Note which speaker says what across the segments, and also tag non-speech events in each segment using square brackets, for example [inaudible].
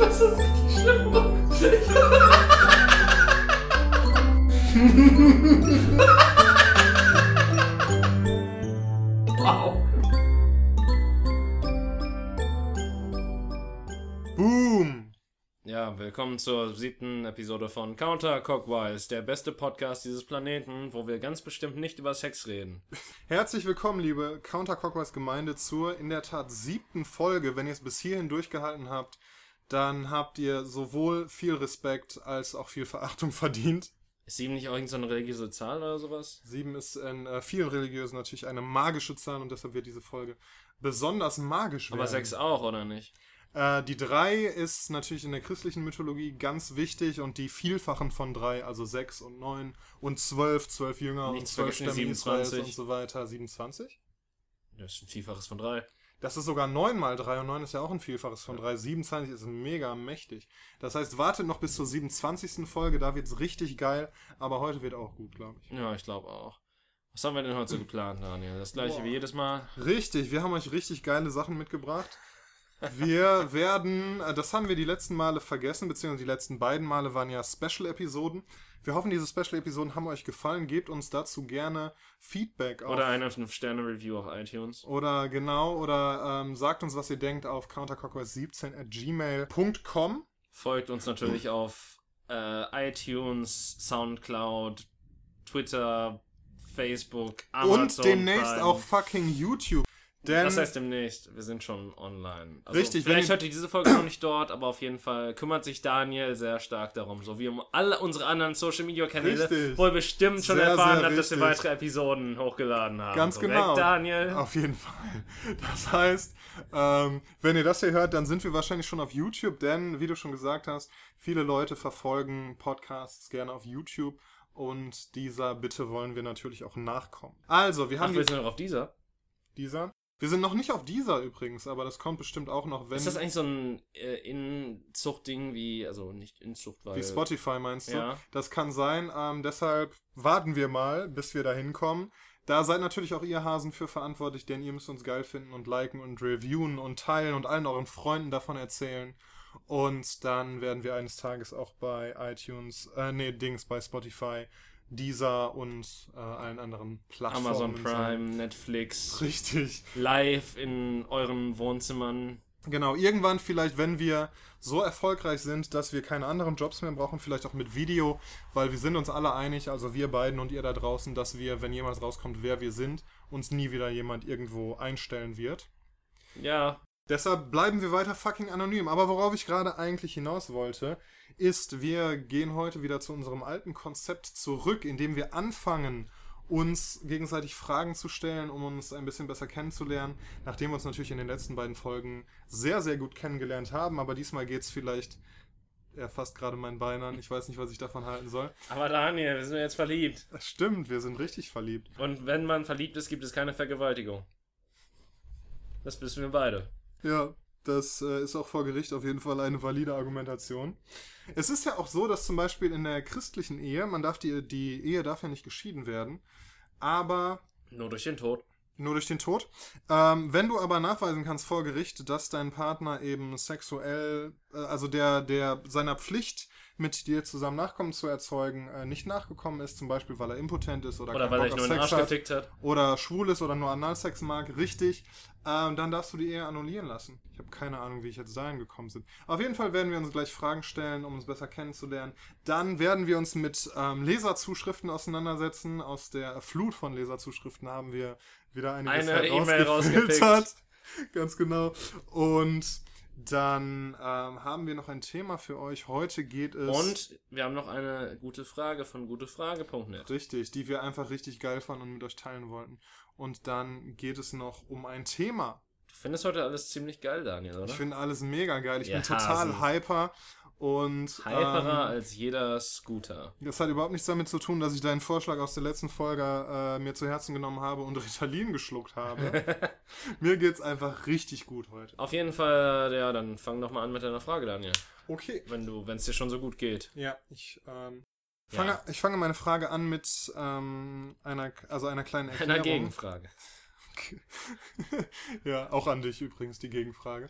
Speaker 1: Das ist richtig schlimm. wow.
Speaker 2: Boom!
Speaker 1: Ja, willkommen zur siebten Episode von Counter Cockwise, der beste Podcast dieses Planeten, wo wir ganz bestimmt nicht über Sex reden.
Speaker 2: Herzlich willkommen, liebe Counter Cockwise Gemeinde, zur in der Tat siebten Folge. Wenn ihr es bis hierhin durchgehalten habt, dann habt ihr sowohl viel Respekt als auch viel Verachtung [laughs] verdient.
Speaker 1: Ist sieben nicht auch irgendeine so religiöse Zahl oder sowas?
Speaker 2: Sieben ist in äh, vielen Religiösen natürlich eine magische Zahl und deshalb wird diese Folge besonders magisch werden.
Speaker 1: Aber sechs auch, oder nicht?
Speaker 2: Äh, die drei ist natürlich in der christlichen Mythologie ganz wichtig und die Vielfachen von drei, also sechs und neun und zwölf, zwölf Jünger
Speaker 1: Nichts
Speaker 2: und zwölf Stämme Israels
Speaker 1: 27.
Speaker 2: und so weiter. 27?
Speaker 1: Das ist ein Vielfaches von drei.
Speaker 2: Das ist sogar 9 mal 3 und 9 ist ja auch ein Vielfaches von 3. 27 ist mega mächtig. Das heißt, wartet noch bis zur 27. Folge, da wird's richtig geil, aber heute wird auch gut, glaube ich.
Speaker 1: Ja, ich glaube auch. Was haben wir denn heute so geplant, Daniel? Das gleiche
Speaker 2: Boah.
Speaker 1: wie jedes Mal.
Speaker 2: Richtig, wir haben euch richtig geile Sachen mitgebracht. Wir werden, äh, das haben wir die letzten Male vergessen, beziehungsweise die letzten beiden Male waren ja Special-Episoden. Wir hoffen, diese Special-Episoden haben euch gefallen. Gebt uns dazu gerne Feedback auf.
Speaker 1: Oder eine 5-Sterne-Review auf iTunes.
Speaker 2: Oder genau, oder ähm, sagt uns, was ihr denkt auf countercockwise17 at gmail.com.
Speaker 1: Folgt uns natürlich auf äh, iTunes, Soundcloud, Twitter, Facebook, Amazon.
Speaker 2: Und demnächst
Speaker 1: Prime.
Speaker 2: auch fucking YouTube. Denn
Speaker 1: Was heißt demnächst? Wir sind schon online. Also
Speaker 2: Richtig, wenn
Speaker 1: Vielleicht
Speaker 2: ihr-
Speaker 1: hört ihr diese Folge noch nicht dort, aber auf jeden Fall kümmert sich Daniel sehr stark darum. So wie um alle unsere anderen Social Media Kanäle,
Speaker 2: Richtig.
Speaker 1: wo ihr bestimmt schon
Speaker 2: Sehr,
Speaker 1: erfahren
Speaker 2: sehr
Speaker 1: habt, dass wir weitere Episoden hochgeladen haben.
Speaker 2: Ganz
Speaker 1: Korrekt,
Speaker 2: genau.
Speaker 1: Daniel.
Speaker 2: Auf jeden Fall. Das heißt, ähm, wenn ihr das hier hört, dann sind wir wahrscheinlich schon auf YouTube, denn, wie du schon gesagt hast, viele Leute verfolgen Podcasts gerne auf YouTube und dieser Bitte wollen wir natürlich auch nachkommen. Also, wir
Speaker 1: Ach,
Speaker 2: haben
Speaker 1: wir
Speaker 2: jetzt
Speaker 1: sind noch auf dieser.
Speaker 2: dieser. Wir sind noch nicht auf dieser übrigens, aber das kommt bestimmt auch noch, wenn.
Speaker 1: Ist das eigentlich so ein äh, Inzuchtding wie, also nicht Inzucht, weil...
Speaker 2: wie Spotify meinst du?
Speaker 1: Ja.
Speaker 2: Das kann sein. Ähm, deshalb warten wir mal, bis wir da hinkommen. Da seid natürlich auch ihr Hasen für verantwortlich, denn ihr müsst uns geil finden und liken und reviewen und teilen und allen euren Freunden davon erzählen. Und dann werden wir eines Tages auch bei iTunes, äh, nee, Dings, bei Spotify, Deezer und äh, allen anderen Plattformen.
Speaker 1: Amazon. Prime, Netflix,
Speaker 2: Richtig.
Speaker 1: live in euren Wohnzimmern.
Speaker 2: Genau, irgendwann vielleicht, wenn wir so erfolgreich sind, dass wir keine anderen Jobs mehr brauchen, vielleicht auch mit Video, weil wir sind uns alle einig, also wir beiden und ihr da draußen, dass wir, wenn jemals rauskommt, wer wir sind, uns nie wieder jemand irgendwo einstellen wird.
Speaker 1: Ja,
Speaker 2: Deshalb bleiben wir weiter fucking anonym. Aber worauf ich gerade eigentlich hinaus wollte, ist, wir gehen heute wieder zu unserem alten Konzept zurück, indem wir anfangen, uns gegenseitig Fragen zu stellen, um uns ein bisschen besser kennenzulernen, nachdem wir uns natürlich in den letzten beiden Folgen sehr, sehr gut kennengelernt haben. Aber diesmal geht es vielleicht, er fasst gerade mein Bein an, ich weiß nicht, was ich davon halten soll.
Speaker 1: aber Daniel, wir sind jetzt verliebt.
Speaker 2: Das stimmt, wir sind richtig verliebt.
Speaker 1: Und wenn man verliebt ist, gibt es keine Vergewaltigung. Das wissen wir beide.
Speaker 2: Ja, das äh, ist auch vor Gericht auf jeden Fall eine valide Argumentation. Es ist ja auch so, dass zum Beispiel in der christlichen Ehe, man darf die, die Ehe darf ja nicht geschieden werden, aber
Speaker 1: Nur durch den Tod.
Speaker 2: Nur durch den Tod. Ähm, wenn du aber nachweisen kannst vor Gericht, dass dein Partner eben sexuell, äh, also der, der seiner Pflicht mit dir zusammen Nachkommen zu erzeugen, äh, nicht nachgekommen ist, zum Beispiel weil er impotent ist oder,
Speaker 1: Oder
Speaker 2: keinen
Speaker 1: weil er
Speaker 2: Bock auf
Speaker 1: nur in den
Speaker 2: Sex
Speaker 1: Arsch
Speaker 2: hat
Speaker 1: hat.
Speaker 2: oder schwul ist oder nur Analsex mag, richtig, ähm, dann darfst du die Ehe annullieren lassen. Ich habe keine Ahnung, wie ich jetzt dahin gekommen bin. Auf jeden Fall werden wir uns gleich Fragen stellen, um uns besser kennenzulernen. Dann werden wir uns mit ähm, Leserzuschriften auseinandersetzen. Aus der Flut von Leserzuschriften haben wir wieder
Speaker 1: Eine E-Mail
Speaker 2: herausgefiltert. [laughs] Ganz genau. Und dann ähm, haben wir noch ein Thema für euch. Heute geht es...
Speaker 1: Und wir haben noch eine gute Frage von gutefrage.net.
Speaker 2: Richtig, die wir einfach richtig geil fanden und mit euch teilen wollten. Und dann geht es noch um ein Thema.
Speaker 1: Du findest heute alles ziemlich geil, Daniel, oder?
Speaker 2: Ich finde alles mega geil. Ich
Speaker 1: Ihr
Speaker 2: bin total
Speaker 1: Hasen.
Speaker 2: hyper. Und
Speaker 1: Hyperer
Speaker 2: ähm,
Speaker 1: als jeder Scooter.
Speaker 2: das hat überhaupt nichts damit zu tun, dass ich deinen Vorschlag aus der letzten Folge äh, mir zu Herzen genommen habe und [laughs] Ritalin geschluckt habe. [laughs] mir geht's einfach richtig gut heute.
Speaker 1: Auf jeden Fall, ja, dann fang doch mal an mit deiner Frage, Daniel.
Speaker 2: Okay.
Speaker 1: Wenn du, wenn es dir schon so gut geht.
Speaker 2: Ja, ich ähm, fange,
Speaker 1: Ja.
Speaker 2: ich fange meine Frage an mit ähm, einer, also einer kleinen
Speaker 1: Einer
Speaker 2: Erklärung.
Speaker 1: Gegenfrage. [laughs]
Speaker 2: ja, auch an dich übrigens die Gegenfrage.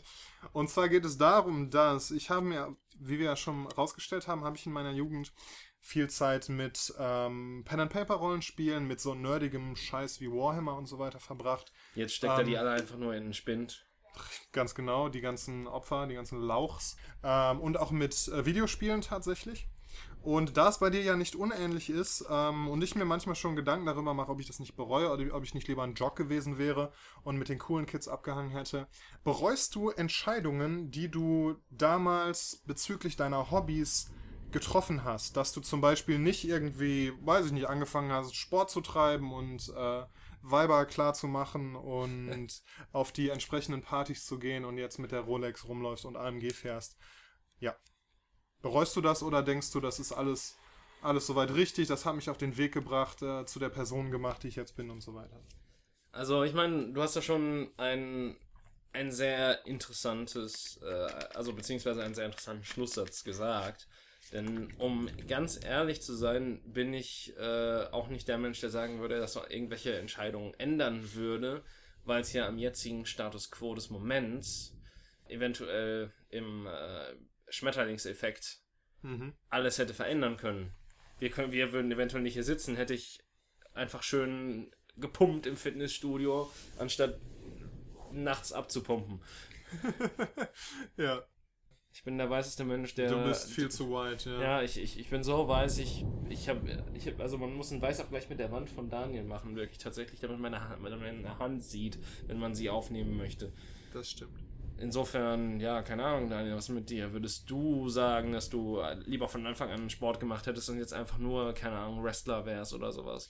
Speaker 2: Und zwar geht es darum, dass ich habe mir, wie wir ja schon rausgestellt haben, habe ich in meiner Jugend viel Zeit mit ähm, Pen and Paper Rollenspielen, mit so nerdigem Scheiß wie Warhammer und so weiter verbracht.
Speaker 1: Jetzt steckt er die alle einfach nur in den Spind.
Speaker 2: Ganz genau, die ganzen Opfer, die ganzen Lauchs. Ähm, und auch mit äh, Videospielen tatsächlich. Und da es bei dir ja nicht unähnlich ist ähm, und ich mir manchmal schon Gedanken darüber mache, ob ich das nicht bereue oder ob ich nicht lieber ein Jock gewesen wäre und mit den coolen Kids abgehangen hätte, bereust du Entscheidungen, die du damals bezüglich deiner Hobbys getroffen hast? Dass du zum Beispiel nicht irgendwie, weiß ich nicht, angefangen hast, Sport zu treiben und äh, Weiber klar zu machen und [laughs] auf die entsprechenden Partys zu gehen und jetzt mit der Rolex rumläufst und AMG fährst. Ja. Bereust du das oder denkst du, das ist alles, alles soweit richtig, das hat mich auf den Weg gebracht, äh, zu der Person gemacht, die ich jetzt bin und so weiter?
Speaker 1: Also, ich meine, du hast ja schon ein, ein sehr interessantes, äh, also beziehungsweise einen sehr interessanten Schlusssatz gesagt. Denn um ganz ehrlich zu sein, bin ich äh, auch nicht der Mensch, der sagen würde, dass er irgendwelche Entscheidungen ändern würde, weil es ja am jetzigen Status quo des Moments eventuell im äh, Schmetterlingseffekt
Speaker 2: Mhm.
Speaker 1: alles hätte verändern können. Wir, können. wir würden eventuell nicht hier sitzen, hätte ich einfach schön gepumpt im Fitnessstudio, anstatt nachts abzupumpen. [laughs]
Speaker 2: ja,
Speaker 1: Ich bin der weißeste Mensch, der.
Speaker 2: du bist viel zu white, ja.
Speaker 1: Ja, ich, ich, ich bin so weiß, ich, ich habe, ich hab, also man muss einen Weißabgleich mit der Wand von Daniel machen, wirklich tatsächlich, damit meine, man meine Hand sieht, wenn man sie aufnehmen möchte.
Speaker 2: Das stimmt.
Speaker 1: Insofern, ja, keine Ahnung, Daniel, was ist mit dir? Würdest du sagen, dass du lieber von Anfang an Sport gemacht hättest und jetzt einfach nur, keine Ahnung, Wrestler wärst oder sowas?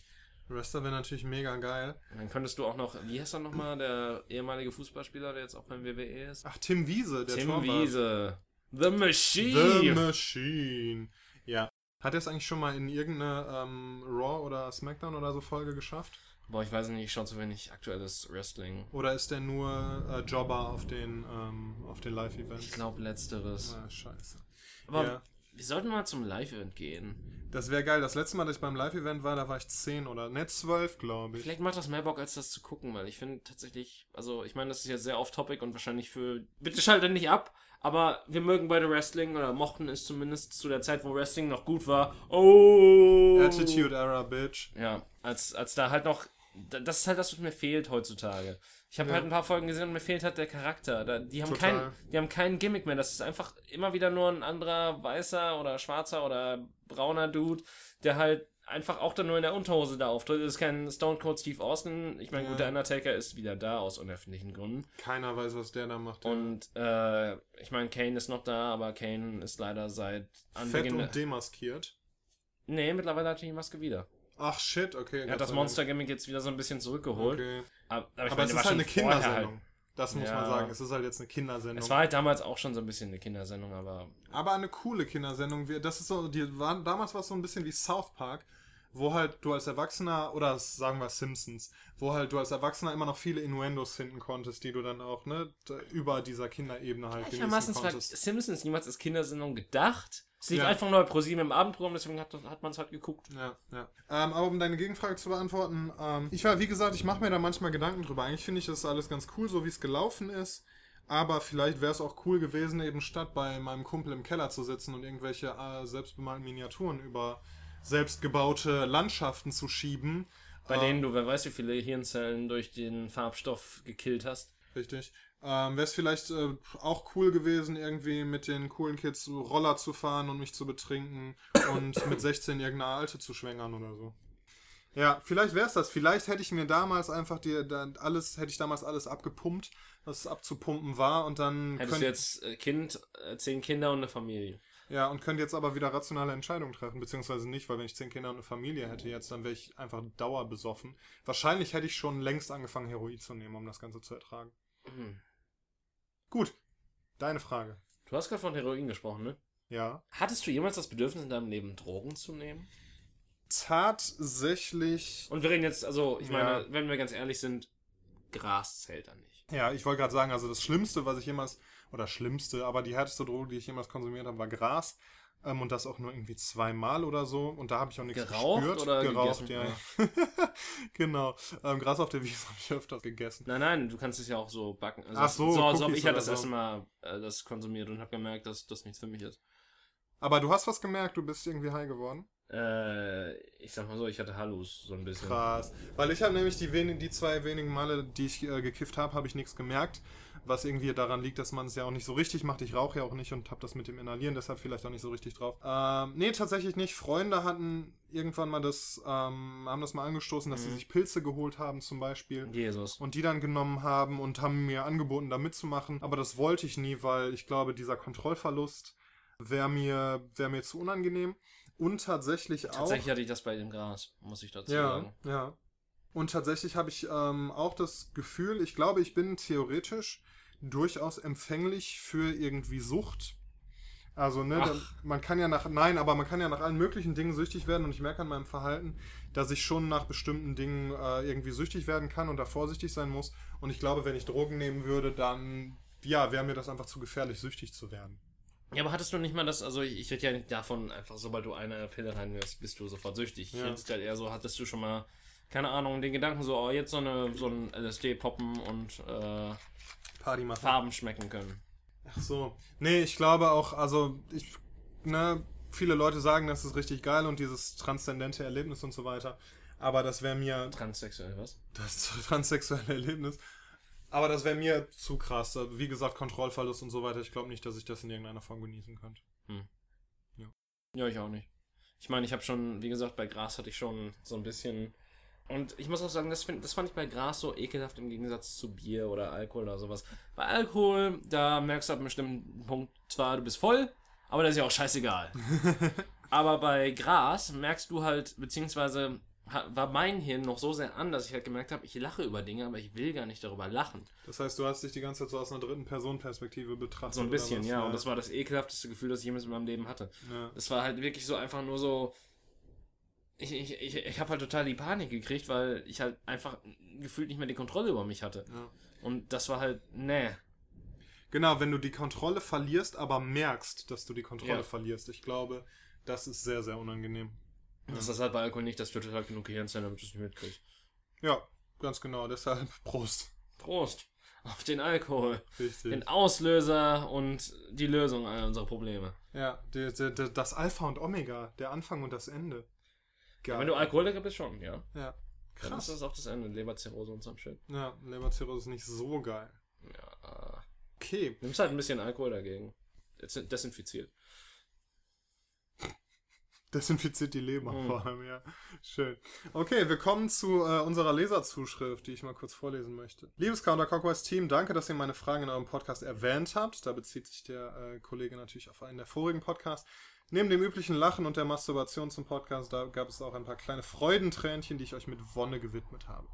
Speaker 2: Wrestler wäre natürlich mega geil.
Speaker 1: Dann könntest du auch noch, wie heißt er nochmal, der ehemalige Fußballspieler, der jetzt auch beim WWE ist?
Speaker 2: Ach, Tim Wiese, der
Speaker 1: Tim
Speaker 2: Torwart.
Speaker 1: Wiese. The Machine.
Speaker 2: The Machine. Ja. Hat er es eigentlich schon mal in irgendeine ähm, Raw oder SmackDown oder so Folge geschafft?
Speaker 1: Boah, ich weiß nicht, ich schaue zu wenig aktuelles Wrestling.
Speaker 2: Oder ist der nur äh, Jobber auf den, ähm, auf den Live-Events?
Speaker 1: Ich glaube letzteres.
Speaker 2: Ah, scheiße.
Speaker 1: Aber
Speaker 2: Ja.
Speaker 1: wir sollten mal zum Live-Event gehen.
Speaker 2: Das wäre geil. Das letzte Mal, dass ich beim Live-Event war, da war ich 10 oder ne, 12, glaube ich.
Speaker 1: Vielleicht macht das mehr Bock, als das zu gucken, weil ich finde tatsächlich, also ich meine, das ist jetzt sehr off-topic und wahrscheinlich für. Bitte schaltet nicht ab, aber wir mögen beide Wrestling oder mochten es zumindest zu der Zeit, wo Wrestling noch gut war. Oh!
Speaker 2: Attitude Era, Bitch.
Speaker 1: Ja, als, als da halt noch. Da- Das ist halt das, was mir fehlt heutzutage. Ich habe
Speaker 2: Ja.
Speaker 1: halt ein paar Folgen gesehen und mir fehlt halt der Charakter. Die, haben
Speaker 2: Total.
Speaker 1: kein, die haben keinen Gimmick mehr. Das ist einfach immer wieder nur ein anderer weißer oder schwarzer oder brauner Dude, der halt einfach auch dann nur in der Unterhose da auftritt. Das ist kein Stone Cold Steve Austin. Ich meine,
Speaker 2: Ja.
Speaker 1: gut, der Undertaker ist wieder da aus unerfindlichen Gründen.
Speaker 2: Keiner weiß, was der da macht. ja.
Speaker 1: Und äh, ich meine, Kane ist noch da, aber Kane ist leider seit
Speaker 2: Fett
Speaker 1: Anbeginn.
Speaker 2: und demaskiert.
Speaker 1: Nee, mittlerweile hat er die Maske wieder.
Speaker 2: Ach shit, okay.
Speaker 1: Er hat das Monster-Gimmick jetzt wieder so ein bisschen zurückgeholt.
Speaker 2: Okay.
Speaker 1: Aber, aber, ich
Speaker 2: Aber
Speaker 1: meine,
Speaker 2: es ist
Speaker 1: war
Speaker 2: halt
Speaker 1: schon
Speaker 2: eine
Speaker 1: vorher
Speaker 2: Kindersendung.
Speaker 1: Halt.
Speaker 2: Das muss
Speaker 1: Ja.
Speaker 2: man sagen. Es ist halt jetzt eine Kindersendung.
Speaker 1: Es war halt damals auch schon so ein bisschen eine Kindersendung, aber
Speaker 2: Aber eine coole Kindersendung. Das ist so, die waren, damals war es so ein bisschen wie South Park, wo halt du als Erwachsener, oder sagen wir Simpsons, wo halt du als Erwachsener immer noch viele Innuendos finden konntest, die du dann auch, ne, über dieser Kinderebene halt genießen
Speaker 1: gleichermaßen war
Speaker 2: konntest.
Speaker 1: Simpsons niemals als Kindersendung gedacht. Es lief
Speaker 2: Ja.
Speaker 1: einfach nur bei ProSieben im Abendprogramm, deswegen hat, hat man es halt geguckt.
Speaker 2: Ja, ja. Ähm, aber um deine Gegenfrage zu beantworten, ähm, ich war, wie gesagt, ich mache mir da manchmal Gedanken drüber. Eigentlich finde ich das alles ganz cool, so wie es gelaufen ist. Aber vielleicht wäre es auch cool gewesen, eben statt bei meinem Kumpel im Keller zu sitzen und irgendwelche äh, selbstbemalten Miniaturen über selbstgebaute Landschaften zu schieben.
Speaker 1: Bei
Speaker 2: Ähm,
Speaker 1: denen du, wer weiß, wie viele Hirnzellen durch den Farbstoff gekillt hast.
Speaker 2: Richtig. Ähm, Wäre es vielleicht äh, auch cool gewesen, irgendwie mit den coolen Kids Roller zu fahren und mich zu betrinken und mit [coughs] 16 irgendeine Alte zu schwängern oder so. Ja, vielleicht wäre es das. Vielleicht hätte ich mir damals einfach die, da, alles, hätte ich damals alles abgepumpt, was abzupumpen war und dann
Speaker 1: Hättest du jetzt äh, Kind, äh, zehn Kinder und eine Familie.
Speaker 2: ja und könnt jetzt aber wieder rationale Entscheidungen treffen, beziehungsweise nicht, weil wenn ich zehn Kinder und eine Familie hätte jetzt, dann wäre ich einfach dauerbesoffen. Wahrscheinlich hätte ich schon längst angefangen, Heroin zu nehmen, um das Ganze zu ertragen.
Speaker 1: Hm.
Speaker 2: Gut, deine Frage.
Speaker 1: Du hast gerade von Heroin gesprochen, ne?
Speaker 2: Ja.
Speaker 1: Hattest du jemals das Bedürfnis in deinem Leben, Drogen zu nehmen?
Speaker 2: Tatsächlich.
Speaker 1: Und wir reden jetzt, also, ich meine,
Speaker 2: Ja.
Speaker 1: wenn wir ganz ehrlich sind, Gras zählt da nicht.
Speaker 2: Ja, ich wollte gerade sagen, also das Schlimmste, was ich jemals oder schlimmste, aber die härteste Droge, die ich jemals konsumiert habe, war Gras. Ähm, und das auch nur irgendwie zweimal oder so. Und da habe ich auch nichts
Speaker 1: Geraucht
Speaker 2: gespürt.
Speaker 1: oder
Speaker 2: Geraucht,
Speaker 1: gegessen?
Speaker 2: ja. ja. [laughs] genau. Ähm, Gras auf der Wiese [laughs] habe ich öfters gegessen.
Speaker 1: Nein, nein, du kannst es ja auch so backen. Also
Speaker 2: Ach so,
Speaker 1: so
Speaker 2: Cookies
Speaker 1: ich
Speaker 2: oder
Speaker 1: das
Speaker 2: so.
Speaker 1: erste Mal äh, das konsumiert und habe gemerkt, dass das nichts für mich ist.
Speaker 2: Aber du hast was gemerkt, du bist irgendwie high geworden.
Speaker 1: Äh, ich sag mal so, ich hatte Hallus so ein bisschen.
Speaker 2: Krass. Weil ich habe nämlich die, wenig, die zwei wenigen Male, die ich äh, gekifft habe, habe ich nichts gemerkt. Was irgendwie daran liegt, dass man es ja auch nicht so richtig macht. Ich rauche ja auch nicht und habe das mit dem Inhalieren deshalb vielleicht auch nicht so richtig drauf. Ähm, nee, tatsächlich nicht. Freunde hatten irgendwann mal das, ähm, haben das mal angestoßen, dass sie
Speaker 1: Mhm.
Speaker 2: sich Pilze geholt haben zum Beispiel.
Speaker 1: Jesus.
Speaker 2: Und die dann genommen haben und haben mir angeboten, da mitzumachen. Aber das wollte ich nie, weil ich glaube, dieser Kontrollverlust wäre mir, wär mir zu unangenehm. Und tatsächlich auch.
Speaker 1: Tatsächlich hatte ich das bei dem Gras, muss ich dazu
Speaker 2: Ja,
Speaker 1: sagen.
Speaker 2: ja. Und tatsächlich habe ich ähm, auch das Gefühl, ich glaube, ich bin theoretisch durchaus empfänglich für irgendwie Sucht. Also, ne, dann, man kann ja nach, nein, aber man kann ja nach allen möglichen Dingen süchtig werden und ich merke an meinem Verhalten, dass ich schon nach bestimmten Dingen äh, irgendwie süchtig werden kann und da vorsichtig sein muss. Und ich glaube, wenn ich Drogen nehmen würde, dann, ja, wäre mir das einfach zu gefährlich, süchtig zu werden.
Speaker 1: Ja, aber hattest du nicht mal das, also ich, rede ja nicht davon, einfach sobald du eine Pille reinwirfst, bist du sofort süchtig.
Speaker 2: Ja.
Speaker 1: Jetzt halt eher so, hattest du schon mal, keine Ahnung, den Gedanken so, oh, jetzt so, eine, so ein LSD poppen und äh,
Speaker 2: Party machen.
Speaker 1: Farben schmecken können.
Speaker 2: Ach so. Nee, ich glaube auch, also ich, ne, viele Leute sagen, das ist richtig geil und dieses transzendente Erlebnis und so weiter. Aber das wäre mir,
Speaker 1: Transsexuell, was?
Speaker 2: das [laughs] transsexuelle Erlebnis, aber das wäre mir zu krass. Wie gesagt, Kontrollverlust und so weiter. Ich glaube nicht, dass ich das in irgendeiner Form genießen könnte.
Speaker 1: Ja, ich auch nicht. Ich meine, ich habe schon, wie gesagt, bei Gras hatte ich schon so ein bisschen. Und ich muss auch sagen, das, find, das fand ich bei Gras so ekelhaft im Gegensatz zu Bier oder Alkohol oder sowas. Bei Alkohol, da merkst du ab einem bestimmten Punkt zwar, du bist voll, aber das ist ja auch scheißegal. [laughs] aber bei Gras merkst du halt, beziehungsweise war mein Hirn noch so sehr an, dass ich halt gemerkt habe, ich lache über Dinge, aber ich will gar nicht darüber lachen.
Speaker 2: Das heißt, du hast dich die ganze Zeit so aus einer dritten Person-Perspektive betrachtet.
Speaker 1: So ein bisschen,
Speaker 2: was?
Speaker 1: ja. Und das war das ekelhafteste Gefühl, das ich jemals in meinem Leben hatte.
Speaker 2: ja.
Speaker 1: Das war halt wirklich so einfach nur so. Ich, ich, ich, ich habe halt total die Panik gekriegt, weil ich halt einfach gefühlt nicht mehr die Kontrolle über mich hatte.
Speaker 2: ja.
Speaker 1: Und das war halt, nee.
Speaker 2: Genau, wenn du die Kontrolle verlierst, aber merkst, dass du die Kontrolle
Speaker 1: Ja.
Speaker 2: verlierst. Ich glaube, das ist sehr, sehr unangenehm.
Speaker 1: Das ist halt bei Alkohol nicht, das tötet halt genug Gehirnzellen, damit du es nicht mitkriegst.
Speaker 2: Ja, ganz genau. Deshalb [laughs] Prost.
Speaker 1: Prost auf den Alkohol.
Speaker 2: Richtig.
Speaker 1: Den Auslöser und die Lösung all unserer Probleme.
Speaker 2: Ja, die, die, die, das Alpha und Omega, der Anfang und das Ende. Geil.
Speaker 1: Wenn du Alkoholiker bist, schon, ja.
Speaker 2: Ja,
Speaker 1: Dann
Speaker 2: krass.
Speaker 1: ist das auch das Ende. Leberzirrhose und so ein Shit.
Speaker 2: Ja, Leberzirrhose ist nicht so geil.
Speaker 1: Ja.
Speaker 2: Okay,
Speaker 1: Nimmst halt ein bisschen Alkohol dagegen. Des- Desinfiziert.
Speaker 2: desinfiziert die Leber
Speaker 1: Mhm.
Speaker 2: vor allem, ja. Schön. Okay, wir kommen zu äh, unserer Leserzuschrift, die ich mal kurz vorlesen möchte. Liebes Counter Team, danke, dass ihr meine Fragen in eurem Podcast erwähnt habt. Da bezieht sich der äh, Kollege natürlich auf einen der vorigen Podcasts. Neben dem üblichen Lachen und der Masturbation zum Podcast, da gab es auch ein paar kleine Freudentränchen, die ich euch mit Wonne gewidmet habe.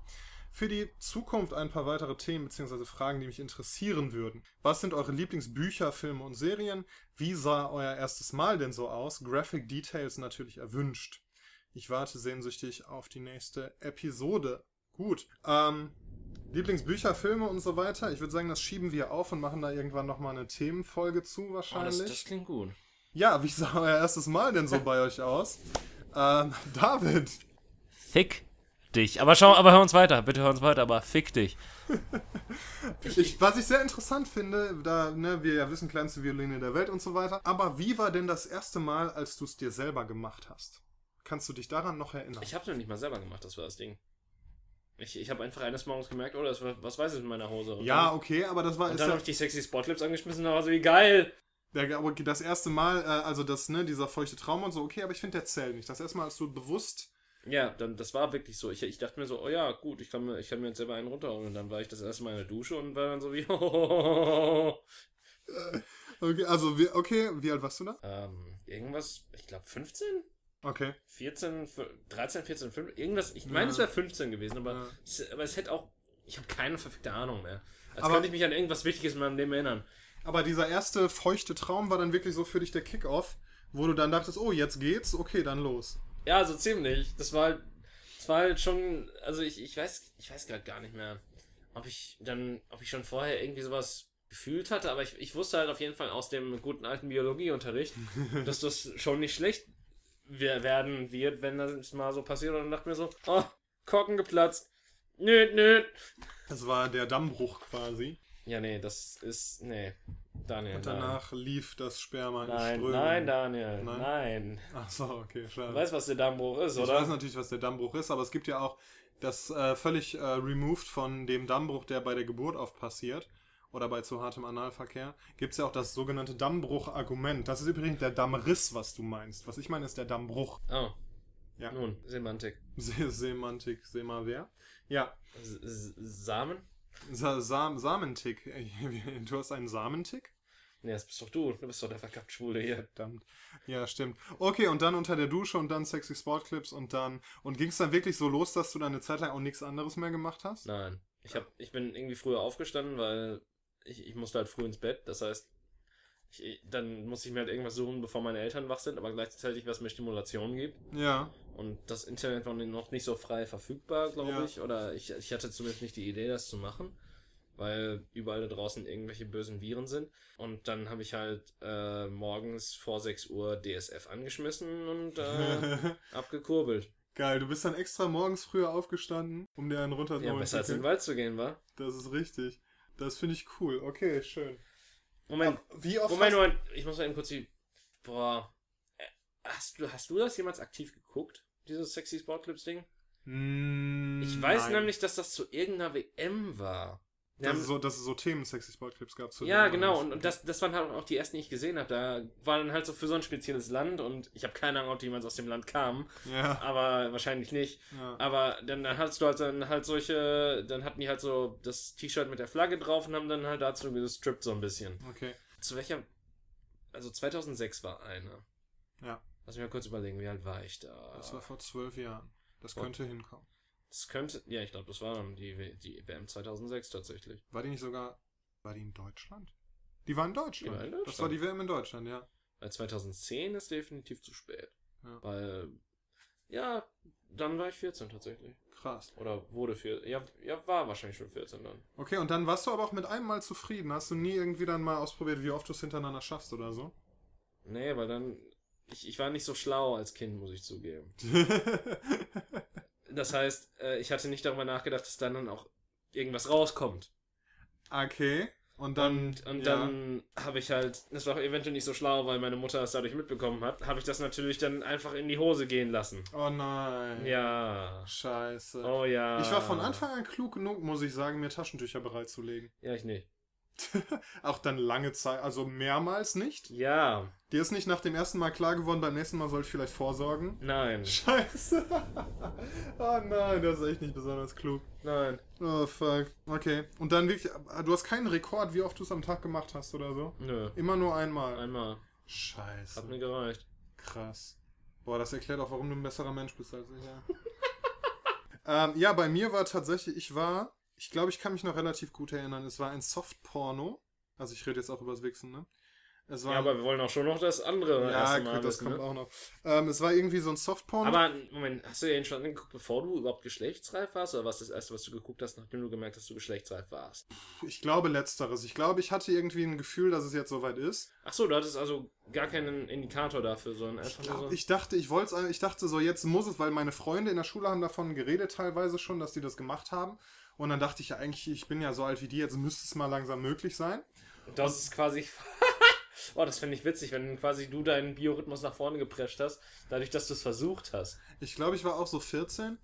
Speaker 2: Für die Zukunft ein paar weitere Themen bzw. Fragen, die mich interessieren würden. Was sind eure Lieblingsbücher, Filme und Serien? Wie sah euer erstes Mal denn so aus? Graphic Details natürlich erwünscht. Ich warte sehnsüchtig auf die nächste Episode. Gut. Ähm, Lieblingsbücher, Filme und so weiter. Ich würde sagen, das schieben wir auf und machen da irgendwann nochmal eine Themenfolge zu
Speaker 1: Oh,
Speaker 2: wahrscheinlich.
Speaker 1: das, das klingt gut.
Speaker 2: Ja, wie sah euer erstes Mal denn so bei euch aus? Ähm, David.
Speaker 1: Fick dich. Aber schau, aber hör uns weiter. Bitte hör uns weiter, aber fick dich.
Speaker 2: Ich, was ich sehr interessant finde, da ne, wir ja wissen, kleinste Violine der Welt und so weiter. Aber wie war denn das erste Mal, als du es dir selber gemacht hast? Kannst du dich daran noch erinnern?
Speaker 1: Ich hab's mir nicht mal selber gemacht, das war das Ding. Ich, ich habe einfach eines Morgens gemerkt, oh, das war, was weiß ich in meiner Hose. Und
Speaker 2: ja,
Speaker 1: dann,
Speaker 2: okay, aber das war
Speaker 1: und dann
Speaker 2: ja,
Speaker 1: habe ich die sexy Spotlips angeschmissen und da war so, wie geil.
Speaker 2: Der, aber das erste Mal, äh, also das, ne, dieser feuchte Traum und so, okay, aber ich finde, der zählt nicht. Das erste Mal, als du bewusst.
Speaker 1: Ja, dann, das war wirklich so. Ich, ich dachte mir so, oh ja, gut, ich kann mir, ich kann mir jetzt selber einen runterholen. Und dann war ich das erste Mal in der Dusche und war dann so wie, [laughs]
Speaker 2: Okay, also, wie, okay, wie alt warst du da?
Speaker 1: ähm, irgendwas, ich glaube 15?
Speaker 2: Okay.
Speaker 1: 14, f- 13, 14, 15, irgendwas. Ich meine,
Speaker 2: Ja.
Speaker 1: es wäre 15 gewesen, aber,
Speaker 2: Ja.
Speaker 1: es, aber es hätte auch. Ich habe keine verfickte Ahnung mehr. Als
Speaker 2: Aber-
Speaker 1: könnte ich mich an irgendwas Wichtiges in meinem Leben erinnern.
Speaker 2: Aber dieser erste feuchte Traum war dann wirklich so für dich der Kickoff, wo du dann dachtest, oh, jetzt geht's, okay, dann los.
Speaker 1: Ja, so ziemlich. Das war halt. Das war halt schon. Also ich, ich weiß, ich weiß gerade gar nicht mehr, ob ich dann, ob ich schon vorher irgendwie sowas gefühlt hatte, aber ich, ich wusste halt auf jeden Fall aus dem guten alten Biologieunterricht, [laughs] dass das schon nicht schlecht wer- werden wird, wenn das mal so passiert. Und dann dachte ich mir so, oh, Korken geplatzt. Nö, nö.
Speaker 2: Das war der Dammbruch quasi.
Speaker 1: Ja, nee, das ist. Nee. Daniel.
Speaker 2: Und
Speaker 1: nein.
Speaker 2: danach lief das Sperma in
Speaker 1: Nein,
Speaker 2: Strömen.
Speaker 1: nein, Daniel.
Speaker 2: Nein?
Speaker 1: Nein.
Speaker 2: Ach so, okay, schade.
Speaker 1: Du weißt, was der Dammbruch ist,
Speaker 2: ich
Speaker 1: oder?
Speaker 2: weiß natürlich, was der Dammbruch ist, aber es gibt ja auch das äh, völlig äh, removed von dem Dammbruch, der bei der Geburt oft passiert oder bei zu hartem Analverkehr, gibt es ja auch das sogenannte Dammbruch-Argument. Das ist übrigens der Dammriss, was du meinst. Was ich meine, ist der Dammbruch.
Speaker 1: Oh.
Speaker 2: Ja.
Speaker 1: Nun, Semantik.
Speaker 2: Se Semantik, Sema wer? Ja,
Speaker 1: S Samen?
Speaker 2: Sa Sam Samentick. [laughs] Du hast einen Samentick?
Speaker 1: Nee, das bist doch du. Du bist doch der verkappt Schwule hier.
Speaker 2: Verdammt. Ja, stimmt. Okay, und dann unter der Dusche und dann sexy Sportclips und dann. Und ging es dann wirklich so los, dass du dann eine Zeit lang auch nichts anderes mehr gemacht hast?
Speaker 1: Nein. Ich, hab, ich bin irgendwie früher aufgestanden, weil ich, ich musste halt früh ins Bett. Das heißt, ich, dann musste ich mir halt irgendwas suchen, bevor meine Eltern wach sind, aber gleichzeitig was mir Stimulation gibt.
Speaker 2: Ja.
Speaker 1: Und das Internet war noch nicht so frei verfügbar, glaube
Speaker 2: Ja.
Speaker 1: ich. Oder ich, ich hatte zumindest nicht die Idee, das zu machen. Weil überall da draußen irgendwelche bösen Viren sind. Und dann habe ich halt äh, morgens vor 6 Uhr DSF angeschmissen und äh, [laughs] abgekurbelt.
Speaker 2: Geil, du bist dann extra morgens früher aufgestanden, um dir einen runter
Speaker 1: Ja, besser als in den Wald zu gehen, war.
Speaker 2: Das ist richtig. Das finde ich cool. Okay, schön.
Speaker 1: Moment,
Speaker 2: Wie oft
Speaker 1: Moment, Moment, ich muss mal eben kurz die. Boah. Äh, Hast du, hast du das jemals aktiv geguckt? Dieses Sexy Sportclips-Ding?
Speaker 2: Mm,
Speaker 1: Ich weiß
Speaker 2: nein.
Speaker 1: nämlich, dass das zu irgendeiner WM war.
Speaker 2: Dass,
Speaker 1: haben-
Speaker 2: es so, dass es so Themen Sexy Sportclips gab. zu
Speaker 1: ja,
Speaker 2: dem
Speaker 1: genau, und, und das, das waren halt auch die ersten, die ich gesehen habe. Da waren halt so für so ein spezielles Land und ich habe keine Ahnung, ob jemand aus dem Land kam,
Speaker 2: Ja,
Speaker 1: aber wahrscheinlich nicht.
Speaker 2: ja.
Speaker 1: Aber dann, dann hattest du halt dann halt solche, dann hatten die halt so das T-Shirt mit der Flagge drauf und haben dann halt dazu gestrippt so ein bisschen.
Speaker 2: Okay.
Speaker 1: Zu welcher, also 2006 war eine.
Speaker 2: Ja.
Speaker 1: Lass mich mal kurz überlegen, wie alt war ich da?
Speaker 2: Das war vor zwölf Jahren. Das
Speaker 1: Vor-
Speaker 2: könnte hinkommen.
Speaker 1: Das könnte, ja, ich glaube, das war die, die WM 2006 tatsächlich.
Speaker 2: War die nicht sogar. War die in Deutschland? Die war in Deutschland.
Speaker 1: Die war in
Speaker 2: Das war
Speaker 1: Deutschland.
Speaker 2: die WM in Deutschland, ja.
Speaker 1: Weil 2010 ist definitiv zu spät.
Speaker 2: Ja.
Speaker 1: Weil, ja, dann war ich 14 tatsächlich.
Speaker 2: Krass.
Speaker 1: Oder wurde 14. Ja, ja, war wahrscheinlich schon 14 dann.
Speaker 2: Okay, und dann warst du aber auch mit einem Mal zufrieden. Hast du nie irgendwie dann mal ausprobiert, wie oft du es hintereinander schaffst oder so?
Speaker 1: Nee, weil dann, ich, ich war nicht so schlau als Kind, muss ich zugeben. [laughs] Das heißt, äh, ich hatte nicht darüber nachgedacht, dass dann, dann auch irgendwas rauskommt.
Speaker 2: okay. Und dann.
Speaker 1: Und, und
Speaker 2: ja.
Speaker 1: dann habe ich halt, das war eventuell nicht so schlau, weil meine Mutter es dadurch mitbekommen hat, habe ich das natürlich dann einfach in die Hose gehen lassen.
Speaker 2: Oh nein.
Speaker 1: Ja.
Speaker 2: Scheiße.
Speaker 1: Oh ja.
Speaker 2: Ich war von Anfang an klug genug, muss ich sagen, mir Taschentücher bereitzulegen.
Speaker 1: Ja, ich nicht. [laughs]
Speaker 2: Auch dann lange Zeit, also mehrmals nicht.
Speaker 1: Ja.
Speaker 2: Dir ist nicht nach dem ersten Mal klar geworden, beim nächsten Mal soll ich vielleicht vorsorgen.
Speaker 1: Nein. [laughs]
Speaker 2: Scheiße. [laughs] oh nein, das ist echt nicht besonders klug.
Speaker 1: Nein.
Speaker 2: Oh fuck. Okay. Und dann wirklich, du hast keinen Rekord, wie oft du es am Tag gemacht hast oder so?
Speaker 1: Nö.
Speaker 2: Immer nur einmal.
Speaker 1: Einmal.
Speaker 2: Scheiße.
Speaker 1: Hat mir gereicht.
Speaker 2: Krass. Boah, das erklärt auch, warum du ein besserer Mensch bist als ich. Ja, ähm, ja bei mir war tatsächlich, ich war, ich glaube, ich kann mich noch relativ gut erinnern, es war ein Softporno. Also ich rede jetzt auch über das Wichsen, ne? Es war,
Speaker 1: Ja, aber wir wollen auch schon noch das andere
Speaker 2: ja, gut, das kommt
Speaker 1: ne?
Speaker 2: auch noch. Ähm, es war irgendwie so ein Softporno.
Speaker 1: Aber, Moment, hast du den schon angeguckt, bevor du überhaupt geschlechtsreif warst? Oder was das erste, was du geguckt hast, nachdem du gemerkt hast, dass du geschlechtsreif warst?
Speaker 2: ich glaube letzteres. Ich glaube, ich hatte irgendwie ein Gefühl, dass es jetzt soweit ist.
Speaker 1: Ach so, du hattest also gar keinen Indikator dafür, sondern
Speaker 2: Ich,
Speaker 1: einfach
Speaker 2: glaub,
Speaker 1: nur so.
Speaker 2: ich dachte, ich wollte es, ich dachte so, jetzt muss es, weil meine Freunde in der Schule haben davon geredet teilweise schon, dass die das gemacht haben. Und dann dachte ich ja eigentlich, ich bin ja so alt wie die, jetzt müsste es mal langsam möglich sein.
Speaker 1: Das ist quasi. [laughs] oh, das finde ich witzig, wenn quasi du deinen Biorhythmus nach vorne geprescht hast, dadurch, dass du es versucht hast.
Speaker 2: Ich glaube, ich war auch so 14.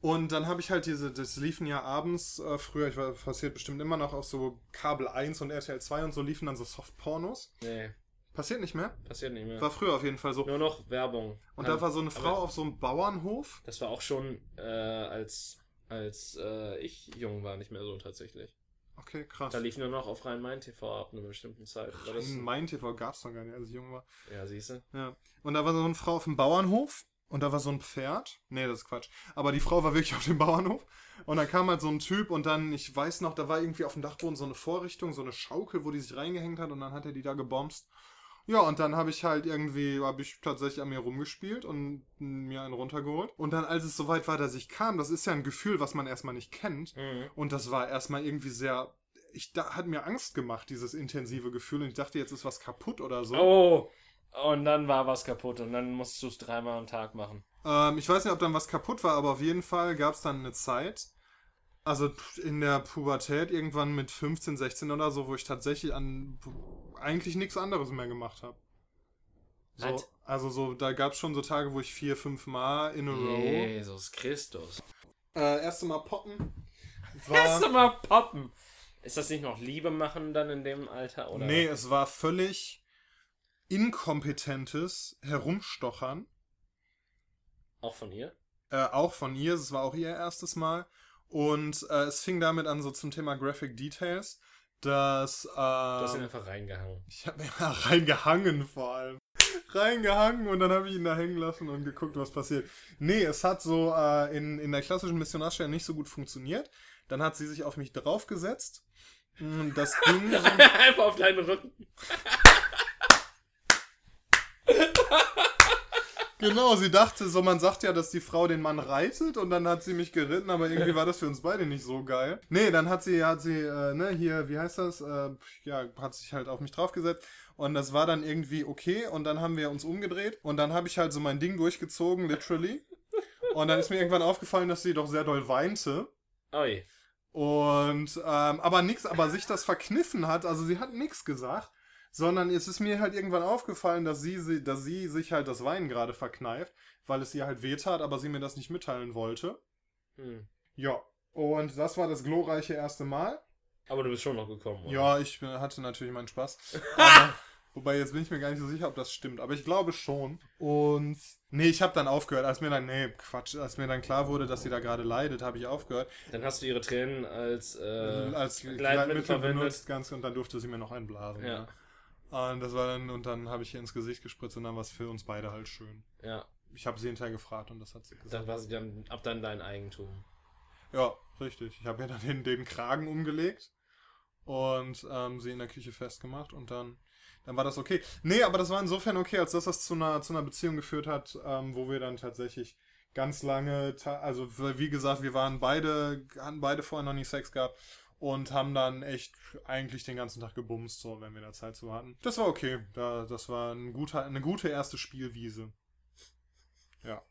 Speaker 2: Und dann habe ich halt diese, das liefen ja abends, äh, früher, ich war passiert bestimmt immer noch auf so Kabel 1 und RTL 2 und so liefen dann so Softpornos.
Speaker 1: Nee,
Speaker 2: Passiert nicht mehr?
Speaker 1: passiert nicht mehr.
Speaker 2: War früher auf jeden Fall so.
Speaker 1: Nur noch Werbung.
Speaker 2: Und
Speaker 1: Ja,
Speaker 2: da war so eine Frau
Speaker 1: aber
Speaker 2: auf so einem Bauernhof.
Speaker 1: Das war auch schon, äh, als, als äh, ich jung war, nicht mehr so tatsächlich.
Speaker 2: Okay, krass.
Speaker 1: Da lief nur noch auf Rhein-Main-TV ab einer bestimmten Zeit. War das,
Speaker 2: mein TV gab es noch gar nicht, als ich jung war.
Speaker 1: ja, siehst du?
Speaker 2: Ja. Und da war so eine Frau auf dem Bauernhof und da war so ein Pferd. Nee, das ist Quatsch. Aber die Frau war wirklich [laughs] auf dem Bauernhof. Und dann kam halt so ein Typ und dann, ich weiß noch, da war irgendwie auf dem Dachboden so eine Vorrichtung, so eine Schaukel, wo die sich reingehängt hat und dann hat er die da gebomst. Ja, und dann habe ich halt irgendwie, habe ich tatsächlich an mir rumgespielt und mir einen runtergeholt. Und dann, als es soweit war, dass ich kam, das ist ja ein Gefühl, was man erstmal nicht kennt.
Speaker 1: Mhm.
Speaker 2: Und das war erstmal irgendwie sehr ich da, hat mir Angst gemacht, dieses intensive Gefühl. Und ich dachte, jetzt ist was kaputt oder so.
Speaker 1: Oh, und dann war was kaputt und dann musst du es dreimal am Tag machen.
Speaker 2: Ähm, ich weiß nicht, ob dann was kaputt war, aber auf jeden Fall gab es dann eine Zeit, also in der Pubertät, irgendwann mit 15, 16 oder so, wo ich tatsächlich an eigentlich nichts anderes mehr gemacht habe. So, also so, da gab es schon so Tage, wo ich vier, fünf Mal in a row.
Speaker 1: Jesus Christus.
Speaker 2: Äh, erste Mal poppen. [laughs] War,
Speaker 1: mal poppen. Ist das nicht noch Liebe machen dann in dem Alter? Oder?
Speaker 2: nee, es war völlig inkompetentes Herumstochern.
Speaker 1: Auch von ihr?
Speaker 2: Äh, auch von ihr, es war auch ihr erstes Mal. Und äh, es fing damit an, so zum Thema Graphic Details, dass. Äh,
Speaker 1: Du hast ihn einfach reingehangen.
Speaker 2: ich habe mir da reingehangen vor allem. reingehangen und dann habe ich ihn da hängen lassen und geguckt, was passiert. Nee, es hat so äh, in, in der klassischen Missionarstelle nicht so gut funktioniert. Dann hat sie sich auf mich draufgesetzt. Mm, Das [laughs] ging so
Speaker 1: einfach auf deinen Rücken. [laughs]
Speaker 2: Genau, sie dachte so, man sagt ja, dass die Frau den Mann reitet und dann hat sie mich geritten, aber irgendwie war das für uns beide nicht so geil. Nee, dann hat sie, hat sie, äh, ne, hier, wie heißt das? Äh, ja, hat sich halt auf mich draufgesetzt und das war dann irgendwie okay und dann haben wir uns umgedreht und dann habe ich halt so mein Ding durchgezogen, literally. Und dann ist mir irgendwann aufgefallen, dass sie doch sehr doll weinte.
Speaker 1: Oi.
Speaker 2: Und, ähm, aber nix, aber sich das verkniffen hat, also sie hat nichts gesagt, sondern es ist mir halt irgendwann aufgefallen, dass sie, dass sie sich halt das Weinen gerade verkneift, weil es ihr halt wehtat, aber sie mir das nicht mitteilen wollte.
Speaker 1: Hm.
Speaker 2: Ja. Und das war das glorreiche erste Mal.
Speaker 1: Aber du bist schon noch gekommen, oder?
Speaker 2: Ja, ich hatte natürlich meinen Spaß. [laughs] Aber, wobei jetzt bin ich mir gar nicht so sicher, ob das stimmt. Aber ich glaube schon. Und nee, ich habe dann aufgehört. Als mir dann, nee, Quatsch, als mir dann klar wurde, dass sie da gerade leidet, habe ich aufgehört.
Speaker 1: Dann hast du ihre Tränen als, äh,
Speaker 2: als
Speaker 1: Gleitmittel verwendet.
Speaker 2: benutzt ganz und dann durfte sie mir noch einblasen.
Speaker 1: Ja.
Speaker 2: Ja. Und das war dann und dann habe ich ihr ins Gesicht gespritzt und dann war es für uns beide halt schön.
Speaker 1: Ja,
Speaker 2: Ich habe sie hinterher gefragt und das hat sie gesagt.
Speaker 1: dann war sie dann ab dann dein Eigentum.
Speaker 2: Ja, richtig. Ich habe ihr dann den, den Kragen umgelegt und ähm, sie in der Küche festgemacht und dann dann war das okay. Nee, aber das war insofern okay, als dass das zu einer, zu einer Beziehung geführt hat, ähm, wo wir dann tatsächlich ganz lange, also wie gesagt, wir waren beide, hatten beide vorher noch nie Sex gehabt und haben dann echt eigentlich den ganzen Tag gebumst, so, wenn wir da Zeit zu hatten. Das war okay. Da, das war ein guter, eine gute erste Spielwiese. Ja,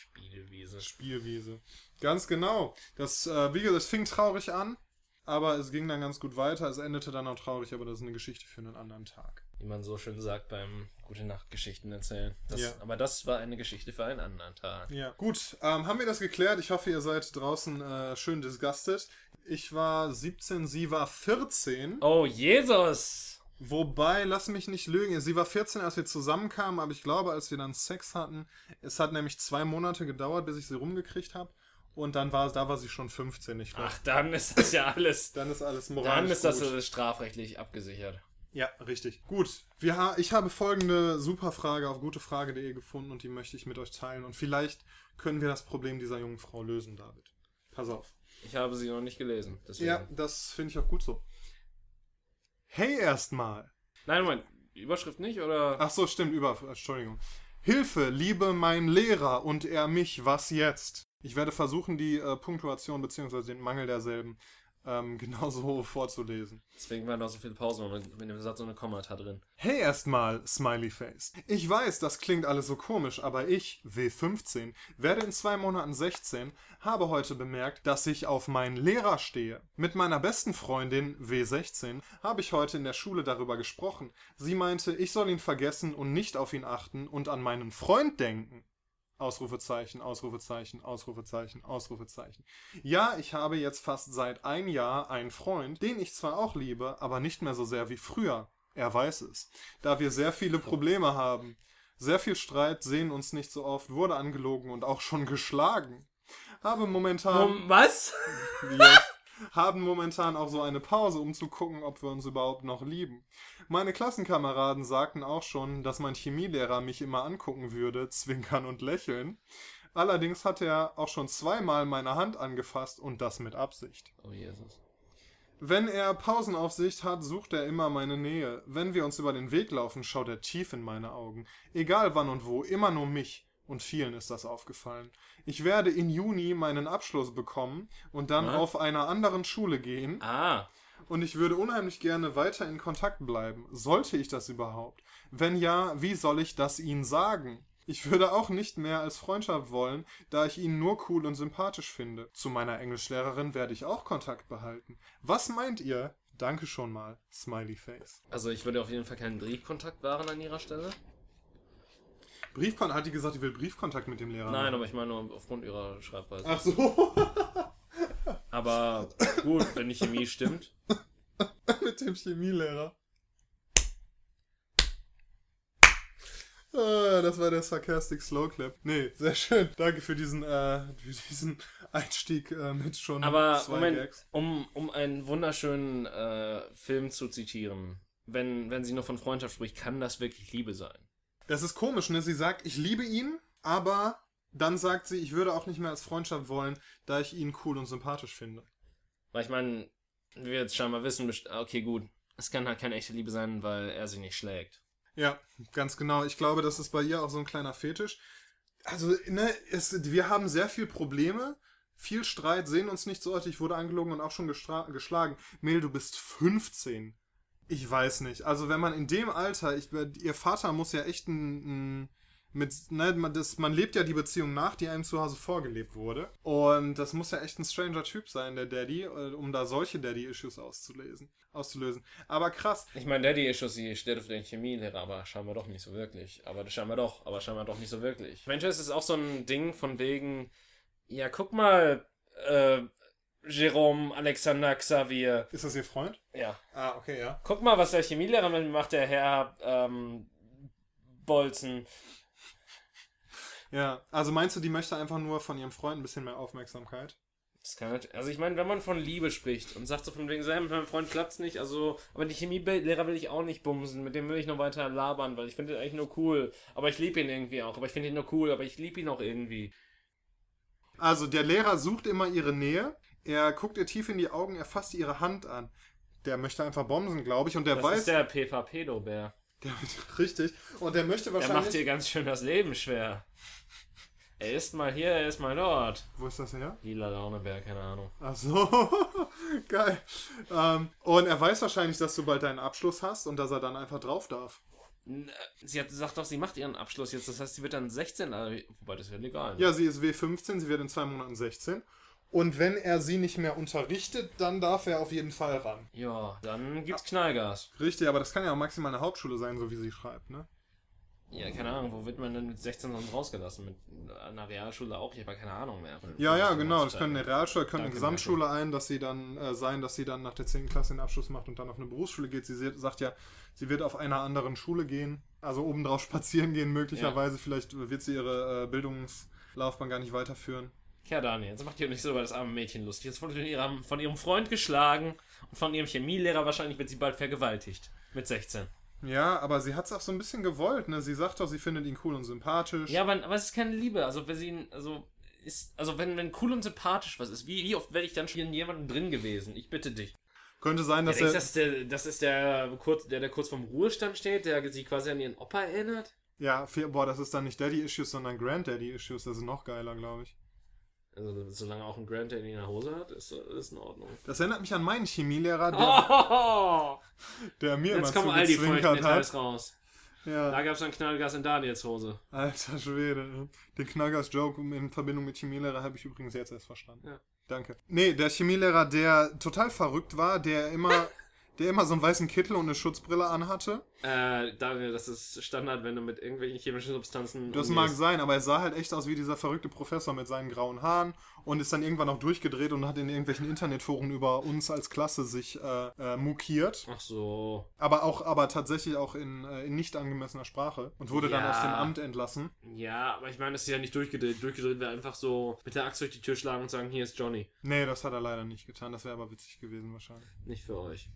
Speaker 1: Spielwiese.
Speaker 2: Spielwiese. Ganz genau. Das, äh, wie gesagt, es fing traurig an, aber es ging dann ganz gut weiter. Es endete dann auch traurig, aber das ist eine Geschichte für einen anderen Tag.
Speaker 1: Wie man so schön sagt beim Gute Nacht Geschichten erzählen. Das,
Speaker 2: Ja.
Speaker 1: Aber das war eine Geschichte für einen anderen Tag.
Speaker 2: Ja. Gut, ähm, haben wir das geklärt? Ich hoffe, ihr seid draußen äh, schön disgusted. Ich war 17, sie war 14.
Speaker 1: Oh, Jesus!
Speaker 2: Wobei, lass mich nicht lügen, sie war 14, als wir zusammenkamen, aber ich glaube, als wir dann Sex hatten, es hat nämlich zwei Monate gedauert, bis ich sie rumgekriegt habe. Und dann war, da war sie schon 15, ich glaube.
Speaker 1: Ach, dann ist das ja alles.
Speaker 2: Dann ist alles moralisch
Speaker 1: Dann ist das
Speaker 2: gut.
Speaker 1: äh, strafrechtlich abgesichert.
Speaker 2: Ja, richtig. Gut. Wir ha ich habe folgende super Frage auf gutefrage.de gefunden und die möchte ich mit euch teilen. Und vielleicht können wir das Problem dieser jungen Frau lösen, David. Pass auf.
Speaker 1: Ich habe sie noch nicht gelesen. Deswegen.
Speaker 2: Ja, das finde ich auch gut so. Hey erstmal.
Speaker 1: Nein, Moment. Überschrift nicht, oder?
Speaker 2: Ach so, stimmt, über. Entschuldigung. Hilfe, liebe mein Lehrer und er mich, was jetzt? Ich werde versuchen, die äh, Punktuation bzw. den Mangel derselben ähm, [laughs] genauso vorzulesen.
Speaker 1: Deswegen waren da so viele Pausen mit dem Satz so eine Kommata drin.
Speaker 2: Hey erstmal, Smiley Face. Ich weiß, das klingt alles so komisch, aber ich, W15, werde in zwei Monaten 16, habe heute bemerkt, dass ich auf meinen Lehrer stehe. Mit meiner besten Freundin, W16, habe ich heute in der Schule darüber gesprochen. Sie meinte, ich soll ihn vergessen und nicht auf ihn achten und an meinen Freund denken. Ausrufezeichen, Ausrufezeichen, Ausrufezeichen, Ausrufezeichen. Ja, ich habe jetzt fast seit ein Jahr einen Freund, den ich zwar auch liebe, aber nicht mehr so sehr wie früher. Er weiß es. Da wir sehr viele Probleme haben. Sehr viel Streit, sehen uns nicht so oft, wurde angelogen und auch schon geschlagen. Habe momentan
Speaker 1: was? [laughs]
Speaker 2: wir haben momentan auch so eine Pause, um zu gucken, ob wir uns überhaupt noch lieben. Meine Klassenkameraden sagten auch schon, dass mein Chemielehrer mich immer angucken würde, zwinkern und lächeln. Allerdings hat er auch schon zweimal meine Hand angefasst und das mit Absicht.
Speaker 1: Oh, Jesus.
Speaker 2: Wenn er Pausenaufsicht hat, sucht er immer meine Nähe. Wenn wir uns über den Weg laufen, schaut er tief in meine Augen. Egal wann und wo, immer nur mich. Und vielen ist das aufgefallen. Ich werde in Juni meinen Abschluss bekommen und dann
Speaker 1: Was?
Speaker 2: auf einer anderen Schule gehen.
Speaker 1: Ah.
Speaker 2: Und ich würde unheimlich gerne weiter in Kontakt bleiben. Sollte ich das überhaupt? Wenn ja, wie soll ich das Ihnen sagen? Ich würde auch nicht mehr als Freundschaft wollen, da ich ihn nur cool und sympathisch finde. Zu meiner Englischlehrerin werde ich auch Kontakt behalten. Was meint ihr? Danke schon mal. Smiley Face.
Speaker 1: Also ich würde auf jeden Fall keinen Briefkontakt wahren an ihrer Stelle.
Speaker 2: Briefkontakt, hat die gesagt, die will Briefkontakt mit dem Lehrer.
Speaker 1: Nein,
Speaker 2: machen?
Speaker 1: aber ich meine nur aufgrund ihrer Schreibweise.
Speaker 2: Ach so. [laughs]
Speaker 1: Aber gut, wenn die Chemie stimmt. [laughs]
Speaker 2: mit dem Chemielehrer. Ah, das war der Sarcastic Slow Clap. Nee, sehr schön. Danke für diesen, äh, für diesen Einstieg äh, mit schon
Speaker 1: Aber
Speaker 2: zwei
Speaker 1: Moment,
Speaker 2: Gags.
Speaker 1: um, um einen wunderschönen äh, Film zu zitieren, wenn, wenn sie nur von Freundschaft spricht, kann das wirklich Liebe sein.
Speaker 2: Das ist komisch, ne? Sie sagt, ich liebe ihn, aber dann sagt sie, ich würde auch nicht mehr als Freundschaft wollen, da ich ihn cool und sympathisch finde.
Speaker 1: Weil ich meine, wir jetzt scheinbar wissen, okay, gut, es kann halt keine echte Liebe sein, weil er sie nicht schlägt.
Speaker 2: Ja, ganz genau. Ich glaube, das ist bei ihr auch so ein kleiner Fetisch. Also, ne, es, wir haben sehr viel Probleme, viel Streit, sehen uns nicht so häufig. Ich wurde angelogen und auch schon geschlagen. Mel, du bist 15. Ich weiß nicht. Also, wenn man in dem Alter, ich, ihr Vater muss ja echt ein, ein mit, ne, man, das, man lebt ja die Beziehung nach, die einem zu Hause vorgelebt wurde. Und das muss ja echt ein stranger Typ sein, der Daddy, äh, um da solche Daddy-Issues auszulesen, auszulösen. Aber krass,
Speaker 1: Ich meine, Daddy-Issues, sie steht auf den Chemielehrer, aber scheinbar doch nicht so wirklich. Aber scheinbar doch, aber scheinbar doch nicht so wirklich. Manchmal ist auch so ein Ding von wegen, ja, guck mal, äh, Jerome Alexander Xavier.
Speaker 2: ist das ihr Freund?
Speaker 1: Ja.
Speaker 2: Ah, okay, ja.
Speaker 1: Guck mal, was der Chemielehrer mit mir macht, der Herr ähm, Bolzen.
Speaker 2: Ja, also meinst du, die möchte einfach nur von ihrem Freund ein bisschen mehr Aufmerksamkeit?
Speaker 1: Das kann nicht, also ich meine, wenn man von Liebe spricht und sagt so von wegen, "Sam, mit meinem Freund klappt's nicht, also, aber die Chemielehrer will ich auch nicht bumsen, mit dem will ich noch weiter labern, weil ich finde ihn eigentlich nur cool, aber ich liebe ihn irgendwie auch, aber ich finde ihn nur cool, aber ich liebe ihn auch irgendwie.
Speaker 2: Also der Lehrer sucht immer ihre Nähe, er guckt ihr tief in die Augen, er fasst ihre Hand an. Der möchte einfach bomsen, glaube ich, und der
Speaker 1: Das
Speaker 2: weiß,
Speaker 1: ist der [laughs]
Speaker 2: der, richtig, und der möchte
Speaker 1: Der macht
Speaker 2: wahrscheinlich...
Speaker 1: dir ganz schön das Leben schwer. Er ist mal hier, er ist mal dort.
Speaker 2: Wo ist das her?
Speaker 1: Lila Launebär, keine Ahnung.
Speaker 2: Ach so, [laughs] geil. Ähm, und er weiß wahrscheinlich, dass du bald deinen Abschluss hast und dass er dann einfach drauf darf.
Speaker 1: N- Sie hat gesagt doch, sie macht ihren Abschluss jetzt, das heißt, sie wird dann 16, also, wobei das ist ja legal. ne?
Speaker 2: Ja, sie ist W15, sie wird in zwei Monaten 16. Und wenn er sie nicht mehr unterrichtet, dann darf er auf jeden Fall ran.
Speaker 1: Ja, dann gibt's Knallgas.
Speaker 2: Richtig, aber das kann ja auch maximal eine Hauptschule sein, so wie sie schreibt, ne?
Speaker 1: Ja, keine Ahnung, wo wird man denn mit 16 sonst rausgelassen? Mit einer Realschule auch? Ich habe keine Ahnung mehr.
Speaker 2: Ja, ja, genau. Das können eine Realschule, können eine Gesamtschule ein, dass sie dann äh, sein, dass sie dann nach der 10. Klasse den Abschluss macht und dann auf eine Berufsschule geht. Sie sagt ja, sie wird auf einer anderen Schule gehen, also obendrauf [laughs] spazieren gehen, möglicherweise. Vielleicht wird sie ihre äh, Bildungslaufbahn gar nicht weiterführen.
Speaker 1: Ja, Daniel, jetzt macht ihr nicht so über das arme Mädchen lustig. Jetzt wurde ihrem, von ihrem Freund geschlagen und von ihrem Chemielehrer wahrscheinlich wird sie bald vergewaltigt. Mit 16.
Speaker 2: Ja, aber sie hat es auch so ein bisschen gewollt, ne? Sie sagt doch, sie findet ihn cool und sympathisch.
Speaker 1: Ja, aber, aber es ist keine Liebe. Also, wenn sie ihn, also, ist, also, wenn, wenn cool und sympathisch was ist, wie, wie oft werde ich dann schon in jemandem drin gewesen? Ich bitte dich.
Speaker 2: Könnte sein,
Speaker 1: Ja,
Speaker 2: dass
Speaker 1: denkst,
Speaker 2: er.
Speaker 1: das, ist der, das ist der, kurz, der, der kurz vorm Ruhestand steht, der sich quasi an ihren Opa erinnert?
Speaker 2: Ja, boah, das ist dann nicht Daddy-Issues, sondern Granddaddy-Issues. Das ist noch geiler, glaube ich.
Speaker 1: Also, solange auch ein Granddad in der Hose hat, ist, ist in Ordnung.
Speaker 2: Das erinnert mich an meinen Chemielehrer, der,
Speaker 1: Oh, [laughs]
Speaker 2: der mir
Speaker 1: jetzt
Speaker 2: immer
Speaker 1: kommen all die
Speaker 2: zugezwinkert hat.
Speaker 1: raus.
Speaker 2: Ja.
Speaker 1: Da gab es ein Knallgas in Daniels Hose.
Speaker 2: Alter Schwede. Den Knallgas-Joke in Verbindung mit Chemielehrer habe ich übrigens jetzt erst verstanden.
Speaker 1: Ja.
Speaker 2: Danke. Nee, der Chemielehrer, der total verrückt war, der immer, [laughs] der immer so einen weißen Kittel und eine Schutzbrille anhatte.
Speaker 1: Äh, Daniel, das ist Standard, wenn du mit irgendwelchen chemischen Substanzen.
Speaker 2: Das
Speaker 1: umgehst.
Speaker 2: mag sein, aber er sah halt echt aus wie dieser verrückte Professor mit seinen grauen Haaren und ist dann irgendwann auch durchgedreht und hat in irgendwelchen Internetforen über uns als Klasse sich äh, äh, mokiert.
Speaker 1: Ach so.
Speaker 2: Aber auch, aber tatsächlich auch in, äh, in nicht angemessener Sprache und wurde dann
Speaker 1: Ja.
Speaker 2: aus dem Amt entlassen.
Speaker 1: Ja, aber ich meine, das ist ja nicht durchgedreht. Durchgedreht wäre einfach so mit der Axt durch die Tür schlagen und sagen, hier ist Johnny.
Speaker 2: Nee, das hat er leider nicht getan. Das wäre aber witzig gewesen wahrscheinlich.
Speaker 1: Nicht für euch.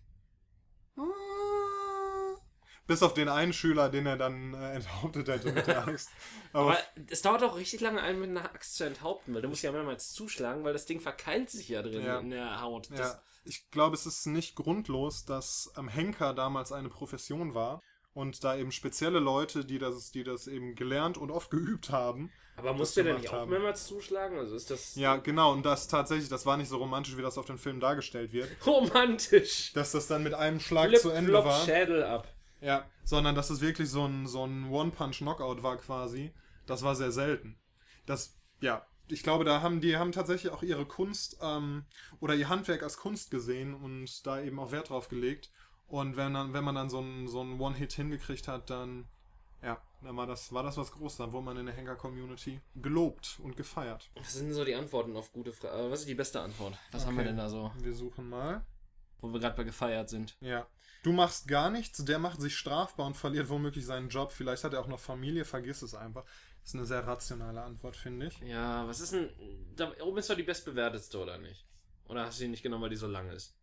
Speaker 2: Bis auf den einen Schüler, den er dann äh, enthauptet hätte mit der Axt. [laughs] Aber,
Speaker 1: Aber es dauert auch richtig lange, einen mit einer Axt zu enthaupten, weil du musst ja mehrmals zuschlagen, weil das Ding verkeilt sich ja drin
Speaker 2: Ja.
Speaker 1: in der Haut. Das,
Speaker 2: ja, ich glaube, es ist nicht grundlos, dass am Henker damals eine Profession war und da eben spezielle Leute, die das, die das eben gelernt und oft geübt haben.
Speaker 1: Aber musst du denn nicht auch mehrmals zuschlagen? Also ist das.
Speaker 2: Ja, genau, und das tatsächlich, das war nicht so romantisch, wie das auf dem Film dargestellt wird. [laughs]
Speaker 1: Romantisch!
Speaker 2: Dass das dann mit einem Schlag Flip, zu Ende Flop war.
Speaker 1: Schädel ab.
Speaker 2: Ja, sondern dass es wirklich so ein, so ein One-Punch-Knockout war quasi. Das war sehr selten. Das, ja, ich glaube, da haben die haben tatsächlich auch ihre Kunst ähm, oder ihr Handwerk als Kunst gesehen und da eben auch Wert drauf gelegt. Und wenn, dann, wenn man dann so einen so One-Hit hingekriegt hat, dann, dann war das, war das was Großes. Dann wurde man in der Henker-Community gelobt und gefeiert.
Speaker 1: Was sind so die Antworten auf gute Fragen? Was ist die beste Antwort? Was okay. haben wir denn da so?
Speaker 2: Wir suchen mal.
Speaker 1: Wo wir gerade bei gefeiert sind.
Speaker 2: Ja. Du machst gar nichts, der macht sich strafbar und verliert womöglich seinen Job. Vielleicht hat er auch noch Familie, vergiss es einfach. Das ist eine sehr rationale Antwort, finde ich.
Speaker 1: Ja, was ist denn. Da oben ist doch die bestbewertetste, oder nicht? Oder hast du die nicht genommen, weil die so lang ist?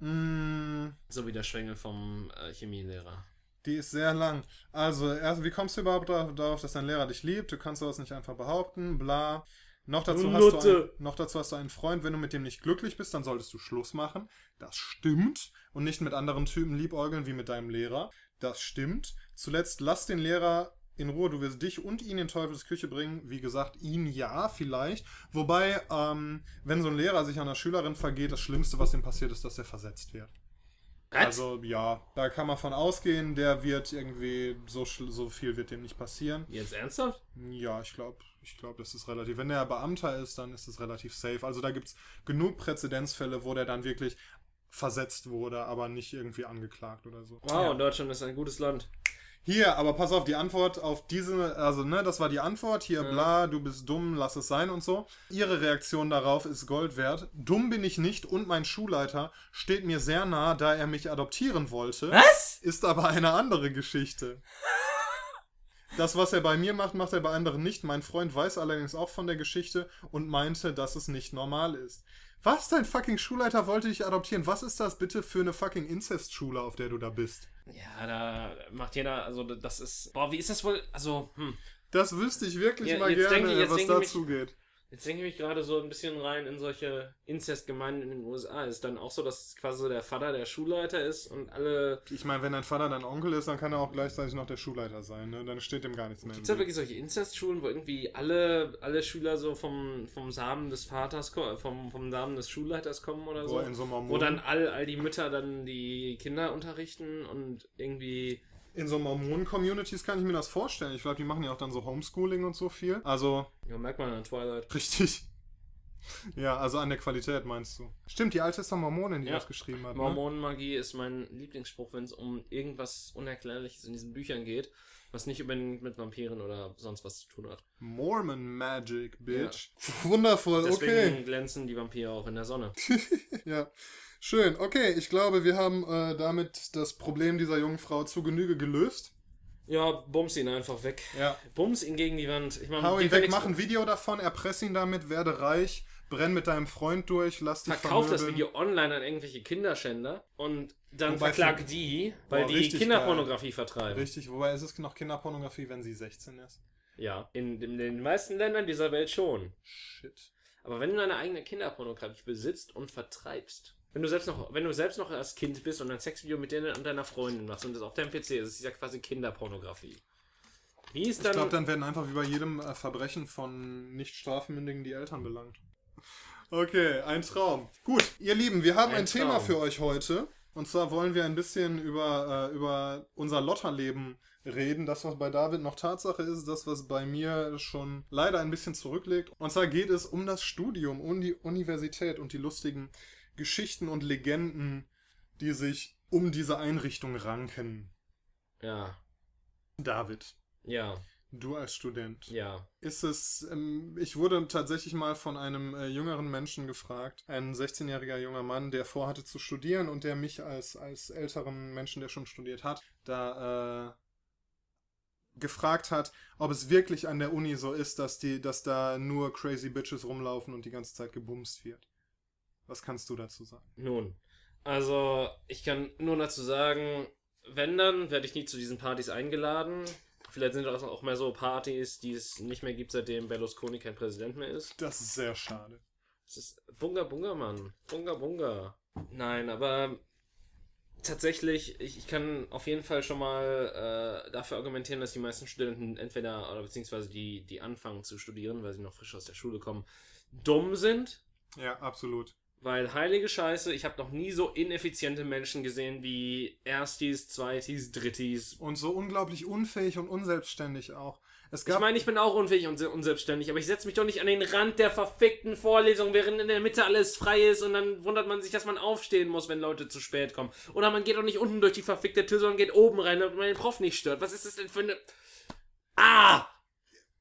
Speaker 2: Mm.
Speaker 1: So wie der Schwengel vom äh, Chemielehrer.
Speaker 2: Die ist sehr lang. Also, erst, wie kommst du überhaupt darauf, dass dein Lehrer dich liebt? Du kannst sowas nicht einfach behaupten, bla. Noch dazu, hast du ein, noch dazu hast du einen Freund, wenn du mit dem nicht glücklich bist, dann solltest du Schluss machen. Das stimmt. Und nicht mit anderen Typen liebäugeln wie mit deinem Lehrer. Das stimmt. Zuletzt lass den Lehrer in Ruhe, du wirst dich und ihn in Teufels Küche bringen. Wie gesagt, ihn ja, vielleicht. Wobei, ähm, wenn so ein Lehrer sich an einer Schülerin vergeht, das Schlimmste, was ihm passiert, ist, dass er versetzt wird. What? Also ja, da kann man von ausgehen, der wird irgendwie, so, so viel wird dem nicht passieren.
Speaker 1: Jetzt ernsthaft?
Speaker 2: Ja, ich glaube, ich glaube, das ist relativ. Wenn der Beamter ist, dann ist es relativ safe. Also da gibt es genug Präzedenzfälle, wo der dann wirklich versetzt wurde, aber nicht irgendwie angeklagt oder so.
Speaker 1: Wow, ja. Deutschland ist ein gutes Land.
Speaker 2: Hier, aber pass auf, die Antwort auf diese, also ne, das war die Antwort, hier ja. bla, du bist dumm, lass es sein und so. Ihre Reaktion darauf ist Gold wert. Dumm bin ich nicht und mein Schulleiter steht mir sehr nah, da er mich adoptieren wollte.
Speaker 1: Was?
Speaker 2: Ist aber eine andere Geschichte. Das, was er bei mir macht, macht er bei anderen nicht. Mein Freund weiß allerdings auch von der Geschichte und meinte, dass es nicht normal ist. Was? Dein fucking Schulleiter wollte dich adoptieren? Was ist das bitte für eine fucking Inzestschule, auf der du da bist?
Speaker 1: Ja, da macht jeder, also das ist. Boah, wie ist das wohl? Also, hm.
Speaker 2: Das wüsste ich wirklich ja, mal gerne, ich, was dazu geht.
Speaker 1: Jetzt denke ich mich gerade so ein bisschen rein in solche Inzestgemeinden in den USA. Ist dann auch so, dass quasi der Vater der Schulleiter ist und alle.
Speaker 2: Ich meine, wenn dein Vater dein Onkel ist, dann kann er auch gleichzeitig noch der Schulleiter sein, ne? Dann steht dem gar nichts mehr.
Speaker 1: Gibt es da wirklich solche Inzestschulen, wo irgendwie alle, alle Schüler so vom, vom Samen des Vaters vom, vom Samen des Schulleiters kommen oder so?
Speaker 2: so
Speaker 1: wo dann all, all die Mütter dann die Kinder unterrichten und irgendwie
Speaker 2: in so Mormonen-Communities kann ich mir das vorstellen. Ich glaube, die machen ja auch dann so Homeschooling und so viel. Also.
Speaker 1: Ja, merkt man an Twilight.
Speaker 2: Richtig. [laughs] Ja, also an der Qualität meinst du. Stimmt, die alte ist doch Mormonin, die ja. das geschrieben hat.
Speaker 1: Ne? Mormonenmagie ne? ist mein Lieblingsspruch, wenn es um irgendwas Unerklärliches in diesen Büchern geht, was nicht unbedingt mit Vampiren oder sonst was zu tun hat.
Speaker 2: Mormon Magic, Bitch. Ja. Wundervoll,
Speaker 1: Deswegen
Speaker 2: okay.
Speaker 1: Deswegen glänzen die Vampire auch in der Sonne. [laughs]
Speaker 2: ja. Schön, okay, ich glaube, wir haben äh, damit das Problem dieser jungen Frau zu Genüge gelöst.
Speaker 1: Ja, bums ihn einfach weg.
Speaker 2: Ja.
Speaker 1: Bums ihn gegen die Wand.
Speaker 2: Ich mein, Hau ihn weg, mach ein Video davon, erpress ihn damit, werde reich, brenn mit deinem Freund durch, lass dich
Speaker 1: Verkauf das Video online an irgendwelche Kinderschänder und dann wobei verklag die, weil boah, die Kinderpornografie geil. vertreiben.
Speaker 2: Richtig, wobei ist es noch Kinderpornografie, wenn sie 16 ist?
Speaker 1: Ja, in, in den meisten Ländern dieser Welt schon.
Speaker 2: Shit.
Speaker 1: Aber wenn du deine eigene Kinderpornografie besitzt und vertreibst, wenn du selbst noch, wenn du selbst noch als Kind bist und ein Sexvideo mit dir und deiner Freundin machst und das auf deinem PC ist, ist ja quasi Kinderpornografie.
Speaker 2: Wie ist dann. Ich glaube, dann werden einfach wie bei jedem äh, Verbrechen von nicht strafmündigen die Eltern belangt. Okay, ein Traum. Gut, ihr Lieben, wir haben ein, ein Thema für euch heute. Und zwar wollen wir ein bisschen über, äh, über unser Lotterleben reden. Das, was bei David noch Tatsache ist, das, was bei mir schon leider ein bisschen zurücklegt. Und zwar geht es um das Studium, um die Universität und die lustigen Geschichten und Legenden, die sich um diese Einrichtung ranken.
Speaker 1: Ja.
Speaker 2: David.
Speaker 1: Ja.
Speaker 2: Du als Student.
Speaker 1: Ja.
Speaker 2: Ist es, ähm, ich wurde tatsächlich mal von einem äh, jüngeren Menschen gefragt, ein 16-jähriger junger Mann, der vorhatte zu studieren und der mich als, als älteren Menschen, der schon studiert hat, da äh, gefragt hat, ob es wirklich an der Uni so ist, dass die, dass da nur crazy Bitches rumlaufen und die ganze Zeit gebumst wird. Was kannst du dazu sagen?
Speaker 1: Nun, also ich kann nur dazu sagen, wenn dann, werde ich nie zu diesen Partys eingeladen. Vielleicht sind das auch mehr so Partys, die es nicht mehr gibt, seitdem Berlusconi kein Präsident mehr ist.
Speaker 2: Das ist sehr schade.
Speaker 1: Das ist Bunga Bunga, Mann. Bunga Bunga. Nein, aber tatsächlich, ich, ich kann auf jeden Fall schon mal äh, dafür argumentieren, dass die meisten Studenten entweder oder beziehungsweise die, die anfangen zu studieren, weil sie noch frisch aus der Schule kommen, dumm sind.
Speaker 2: Ja, absolut.
Speaker 1: Weil heilige Scheiße, ich habe noch nie so ineffiziente Menschen gesehen wie Erstis, Zweitis, Drittis.
Speaker 2: Und so unglaublich unfähig und unselbstständig auch. Es
Speaker 1: Ich
Speaker 2: gab
Speaker 1: meine, ich bin auch unfähig und se- unselbstständig, aber ich setze mich doch nicht an den Rand der verfickten Vorlesung, während in der Mitte alles frei ist und dann wundert man sich, dass man aufstehen muss, wenn Leute zu spät kommen. Oder man geht doch nicht unten durch die verfickte Tür, sondern geht oben rein, damit man den Prof nicht stört. Was ist das denn für eine... Ah!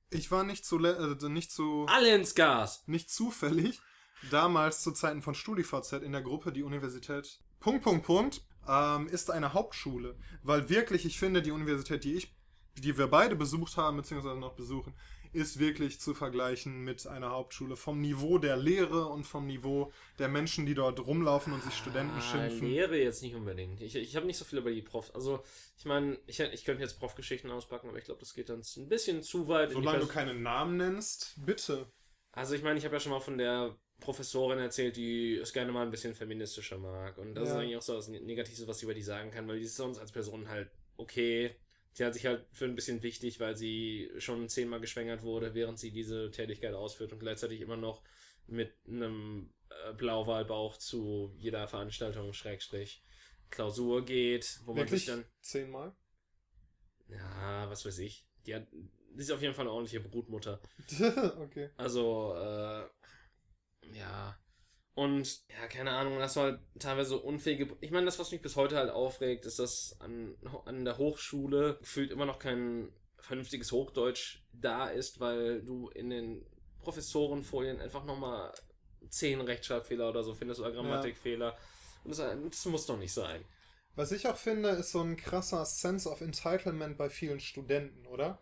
Speaker 2: ich war nicht zu, äh, nicht zu
Speaker 1: Alle ins Gas!
Speaker 2: nicht zufällig damals zu Zeiten von StudiVZ in der Gruppe die Universität Punkt Punkt Punkt ähm, ist eine Hauptschule, weil wirklich ich finde die Universität, die ich, die wir beide besucht haben beziehungsweise noch besuchen, ist wirklich zu vergleichen mit einer Hauptschule vom Niveau der Lehre und vom Niveau der Menschen, die dort rumlaufen und sich Studenten
Speaker 1: Ah,
Speaker 2: schimpfen.
Speaker 1: Lehre jetzt nicht unbedingt. Ich, ich habe nicht so viel über die Prof. Also, ich meine, ich, ich könnte jetzt Prof-Geschichten auspacken, aber ich glaube, das geht dann ein bisschen zu weit.
Speaker 2: Solange du keinen Namen nennst, bitte.
Speaker 1: Also ich meine, ich habe ja schon mal von der Professorin erzählt, die es gerne mal ein bisschen feministischer mag. Und das
Speaker 2: Ja.
Speaker 1: ist eigentlich auch so das Negative, was ich über die sagen kann, weil die ist sonst als Person halt okay. Sie hat sich halt für ein bisschen wichtig, weil sie schon zehnmal geschwängert wurde, während sie diese Tätigkeit ausführt und gleichzeitig immer noch mit einem äh, Blauwalbauch zu jeder Veranstaltung, Schrägstrich, Klausur geht, wo man
Speaker 2: Wirklich
Speaker 1: sich dann,
Speaker 2: zehnmal.
Speaker 1: ja, was weiß ich, die hat, die ist auf jeden Fall eine ordentliche Brutmutter. [laughs]
Speaker 2: okay.
Speaker 1: Also, äh, ja. Und, ja, keine Ahnung, das war halt teilweise so unfähige. Ich meine, das, was mich bis heute halt aufregt, ist, dass an, an der Hochschule gefühlt immer noch kein vernünftiges Hochdeutsch da ist, weil du in den Professorenfolien einfach nochmal zehn Rechtschreibfehler oder so findest oder Grammatikfehler. Und das, das muss doch nicht sein.
Speaker 2: Was ich auch finde, ist so ein krasser Sense of Entitlement bei vielen Studenten, oder?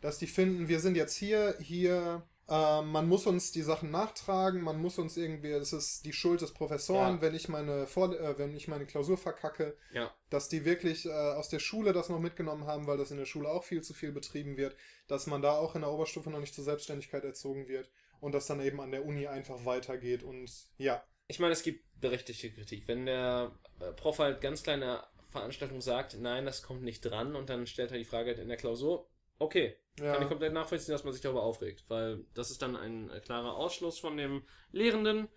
Speaker 2: Dass die finden, wir sind jetzt hier, hier, äh, man muss uns die Sachen nachtragen, man muss uns irgendwie, es ist die Schuld des Professoren,
Speaker 1: Ja.
Speaker 2: wenn ich meine Vor äh, wenn ich meine Klausur verkacke,
Speaker 1: Ja.
Speaker 2: dass die wirklich äh, aus der Schule das noch mitgenommen haben, weil das in der Schule auch viel zu viel betrieben wird, dass man da auch in der Oberstufe noch nicht zur Selbstständigkeit erzogen wird und das dann eben an der Uni einfach weitergeht und ja.
Speaker 1: Ich meine, es gibt berechtigte Kritik. Wenn der äh, Prof halt ganz kleine Veranstaltung sagt, nein, das kommt nicht dran und dann stellt er die Frage halt in der Klausur, okay, kann ich
Speaker 2: Ja,
Speaker 1: komplett nachvollziehen, dass man sich darüber aufregt, weil das ist dann ein äh, klarer Ausschluss von dem Lehrenden,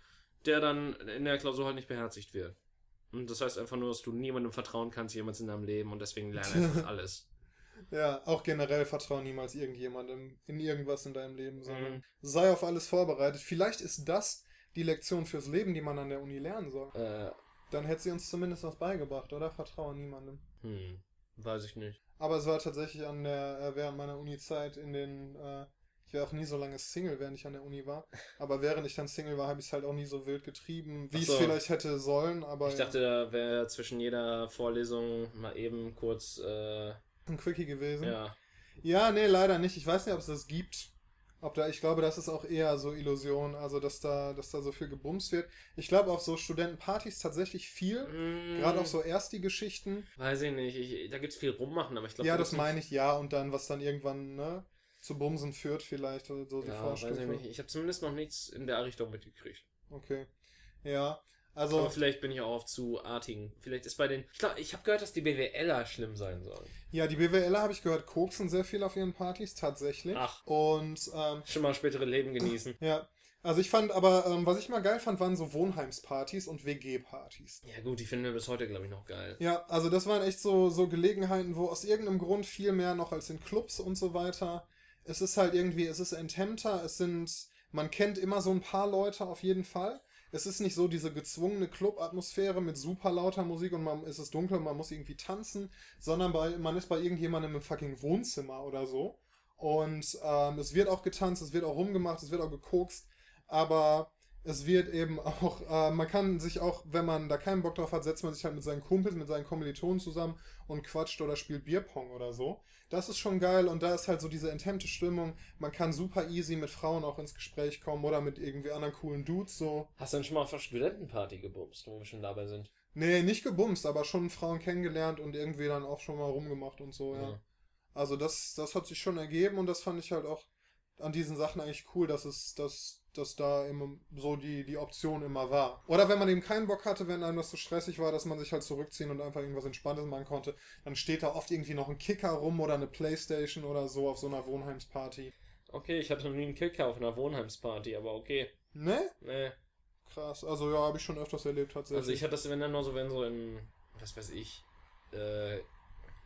Speaker 1: der dann in der Klausur halt nicht beherzigt wird. Und das heißt einfach nur, dass du niemandem vertrauen kannst, jemals in deinem Leben und deswegen lerne einfach [laughs] alles.
Speaker 2: ja, auch generell vertraue niemals irgendjemandem in irgendwas in deinem Leben, sondern
Speaker 1: Mhm.
Speaker 2: sei auf alles vorbereitet. Vielleicht ist das die Lektion fürs Leben, die man an der Uni lernen soll.
Speaker 1: Äh,
Speaker 2: Dann hätte sie uns zumindest was beigebracht, oder? Vertraue niemandem.
Speaker 1: hm, weiß ich nicht.
Speaker 2: Aber es war tatsächlich an der, äh, während meiner Uni-Zeit in den, äh, ich war auch nie so lange Single, während ich an der Uni war. Aber während ich dann Single war, habe ich es halt auch nie so wild getrieben, wie ich
Speaker 1: so.
Speaker 2: es vielleicht hätte sollen, aber
Speaker 1: Ich dachte, da wäre zwischen jeder Vorlesung mal eben kurz, äh,
Speaker 2: ein Quickie gewesen.
Speaker 1: ja,
Speaker 2: Ja, nee, leider nicht. Ich weiß nicht, ob es das gibt. Ob da, ich glaube, das ist auch eher so Illusion, also dass da, dass da so viel gebumst wird. Ich glaube auf so Studentenpartys tatsächlich viel.
Speaker 1: Mm,
Speaker 2: Gerade auf so Ersti-Geschichten.
Speaker 1: Weiß ich nicht. Ich, da gibt es viel rummachen, aber ich glaube.
Speaker 2: Ja, das meine ich, ja. Und dann, was dann irgendwann, ne, zu Bumsen führt vielleicht, oder so die
Speaker 1: Ja, weiß
Speaker 2: Vorstufe.
Speaker 1: ich nicht. Ich habe zumindest noch nichts in der Richtung mitgekriegt.
Speaker 2: Okay. Ja, also,
Speaker 1: Aber vielleicht bin ich auch auf zu artigen. Vielleicht ist bei den. Ich glaube, ich habe gehört, dass die BWLer schlimm sein sollen.
Speaker 2: ja, die BWLer habe ich gehört, koksen sehr viel auf ihren Partys, tatsächlich.
Speaker 1: Ach.
Speaker 2: Und, ähm,
Speaker 1: Schon mal spätere Leben genießen.
Speaker 2: ja. Also ich fand aber, ähm, was ich mal geil fand, waren so Wohnheimspartys und WG-Partys.
Speaker 1: ja, gut, die finden wir bis heute, glaube ich, noch geil.
Speaker 2: Ja, also das waren echt so, so Gelegenheiten, wo aus irgendeinem Grund viel mehr noch als in Clubs und so weiter. Es ist halt irgendwie, es ist enthemmter, es sind, man kennt immer so ein paar Leute auf jeden Fall. Es ist nicht so diese gezwungene Club-Atmosphäre mit super lauter Musik und man es ist dunkel und man muss irgendwie tanzen, sondern bei, man ist bei irgendjemandem im fucking Wohnzimmer oder so. Und ähm, es wird auch getanzt, es wird auch rumgemacht, es wird auch gekokst, aber es wird eben auch, äh, man kann sich auch, wenn man da keinen Bock drauf hat, setzt man sich halt mit seinen Kumpels, mit seinen Kommilitonen zusammen und quatscht oder spielt Bierpong oder so. Das ist schon geil und da ist halt so diese enthemmte Stimmung. Man kann super easy mit Frauen auch ins Gespräch kommen oder mit irgendwie anderen coolen Dudes so.
Speaker 1: Hast du denn schon mal auf einer Studentenparty gebumst, wo wir schon dabei sind?
Speaker 2: Nee, nicht gebumst, aber schon Frauen kennengelernt und irgendwie dann auch schon mal rumgemacht und so, ja.
Speaker 1: Ja.
Speaker 2: Also das, das hat sich schon ergeben und das fand ich halt auch an diesen Sachen eigentlich cool, dass es, dass, dass da immer so die, die Option immer war. Oder wenn man eben keinen Bock hatte, wenn einem das zu stressig war, dass man sich halt zurückziehen und einfach irgendwas Entspanntes machen konnte, dann steht da oft irgendwie noch ein Kicker rum oder eine Playstation oder so auf so einer Wohnheimsparty.
Speaker 1: Okay, ich hatte noch nie einen Kicker auf einer Wohnheimsparty, aber okay.
Speaker 2: Ne?
Speaker 1: Nee.
Speaker 2: Krass. Also ja, habe ich schon öfters erlebt tatsächlich.
Speaker 1: Also ich hatte das, wenn dann nur so, wenn so in, was weiß ich, äh,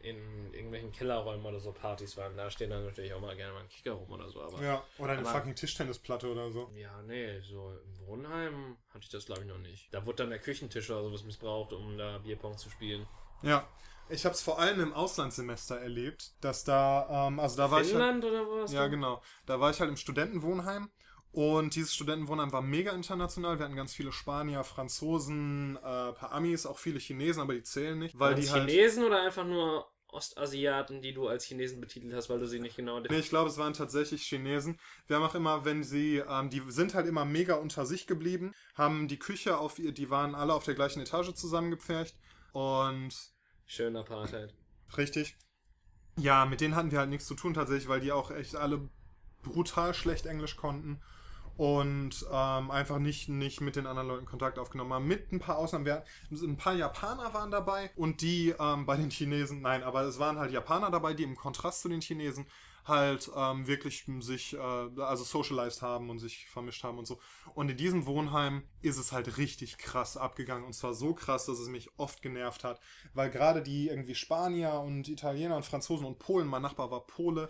Speaker 1: in irgendwelchen Kellerräumen oder so Partys waren, da stehen dann natürlich auch mal gerne mal ein Kicker rum oder so, aber.
Speaker 2: ja, oder eine
Speaker 1: aber-
Speaker 2: fucking Tischtennisplatte oder so.
Speaker 1: Ja, nee, so im Wohnheim hatte ich das glaube ich noch nicht. Da wurde dann der Küchentisch oder sowas missbraucht, um da Bierpong zu spielen.
Speaker 2: Ja. Ich habe es vor allem im Auslandssemester erlebt, dass da, ähm, also da war ich halt,
Speaker 1: Finnland oder was?
Speaker 2: Ja, genau. Da war ich halt im Studentenwohnheim und dieses Studentenwohnheim war mega international. Wir hatten ganz viele Spanier, Franzosen, äh, ein paar Amis, auch viele Chinesen, aber die zählen nicht, weil die halt.
Speaker 1: Chinesen oder einfach nur Ostasiaten, die du als Chinesen betitelt hast, weil du sie nicht genau
Speaker 2: Nee, ich glaube, es waren tatsächlich Chinesen. Wir haben auch immer, wenn sie, ähm, die sind halt immer mega unter sich geblieben, haben die Küche auf ihr, die waren alle auf der gleichen Etage zusammengepfercht und
Speaker 1: Schön Apartheid.
Speaker 2: Richtig. Ja, mit denen hatten wir halt nichts zu tun tatsächlich, weil die auch echt alle brutal schlecht Englisch konnten und ähm, einfach nicht, nicht mit den anderen Leuten Kontakt aufgenommen haben. Mit ein paar Ausnahmen. Wir, ein paar Japaner waren dabei und die ähm, bei den Chinesen, nein, aber es waren halt Japaner dabei, die im Kontrast zu den Chinesen halt ähm, wirklich sich, äh, also socialized haben und sich vermischt haben und so. Und in diesem Wohnheim ist es halt richtig krass abgegangen. Und zwar so krass, dass es mich oft genervt hat. Weil gerade die irgendwie Spanier und Italiener und Franzosen und Polen, mein Nachbar war Pole.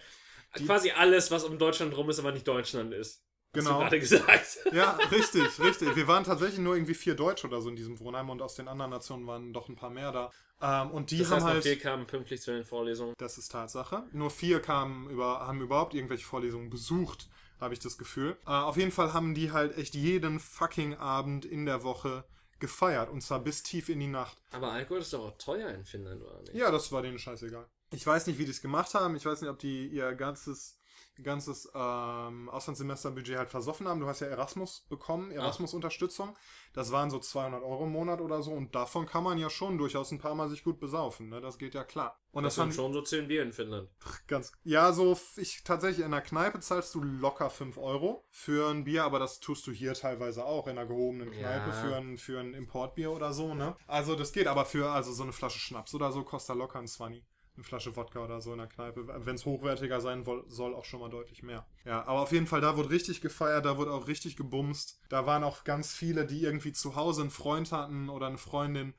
Speaker 1: Quasi alles, was um Deutschland rum ist, aber nicht Deutschland ist. Hast
Speaker 2: Genau.
Speaker 1: du gerade gesagt. [laughs]
Speaker 2: Ja, richtig, richtig. Wir waren tatsächlich nur irgendwie vier Deutsche oder so in diesem Wohnheim und aus den anderen Nationen waren doch ein paar mehr da. Ähm, und die
Speaker 1: das
Speaker 2: haben
Speaker 1: heißt, noch
Speaker 2: halt.
Speaker 1: vier kamen pünktlich zu den Vorlesungen.
Speaker 2: Das ist Tatsache. Nur vier kamen über, haben überhaupt irgendwelche Vorlesungen besucht, habe ich das Gefühl. Äh, auf jeden Fall haben die halt echt jeden fucking Abend in der Woche gefeiert. Und zwar bis tief in die Nacht.
Speaker 1: Aber Alkohol ist doch auch teuer in Finnland, oder nicht?
Speaker 2: Ja, das war denen scheißegal. Ich weiß nicht, wie die es gemacht haben. Ich weiß nicht, ob die ihr ganzes, ganzes ähm, Auslandssemesterbudget halt versoffen haben. Du hast ja Erasmus bekommen, Erasmus-Unterstützung. Das waren so 200 Euro im Monat oder so. Und davon kann man ja schon durchaus ein paar Mal sich gut besaufen. Ne? Das geht ja klar. Und
Speaker 1: das
Speaker 2: das,
Speaker 1: sind schon so 10 Bier in Finnland.
Speaker 2: ganz, ja, so, ich tatsächlich in der Kneipe zahlst du locker 5 Euro für ein Bier, aber das tust du hier teilweise auch in einer gehobenen Kneipe
Speaker 1: Ja.
Speaker 2: für ein, für ein Importbier oder so, ne? Also das geht, aber für also so eine Flasche Schnaps oder so kostet locker ein 20. Eine Flasche Wodka oder so in der Kneipe. Wenn es hochwertiger sein soll, auch schon mal deutlich mehr. Ja, aber auf jeden Fall, da wurde richtig gefeiert, da wurde auch richtig gebumst. Da waren auch ganz viele, die irgendwie zu Hause einen Freund hatten oder eine Freundin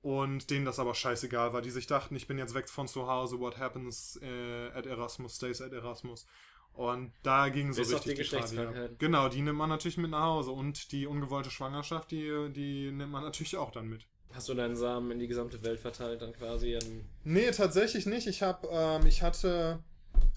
Speaker 2: und denen das aber scheißegal war, die sich dachten, ich bin jetzt weg von zu Hause, what happens äh, at Erasmus stays at Erasmus. Und da ging so
Speaker 1: Bis auf
Speaker 2: richtig
Speaker 1: die
Speaker 2: Party ab.
Speaker 1: Geschlechtskrankheiten.
Speaker 2: Genau, die nimmt man natürlich mit nach Hause und die ungewollte Schwangerschaft, die, die nimmt man natürlich auch dann mit.
Speaker 1: Hast du deinen Samen in die gesamte Welt verteilt, dann quasi in.
Speaker 2: Nee, tatsächlich nicht. Ich habe, ähm, ich hatte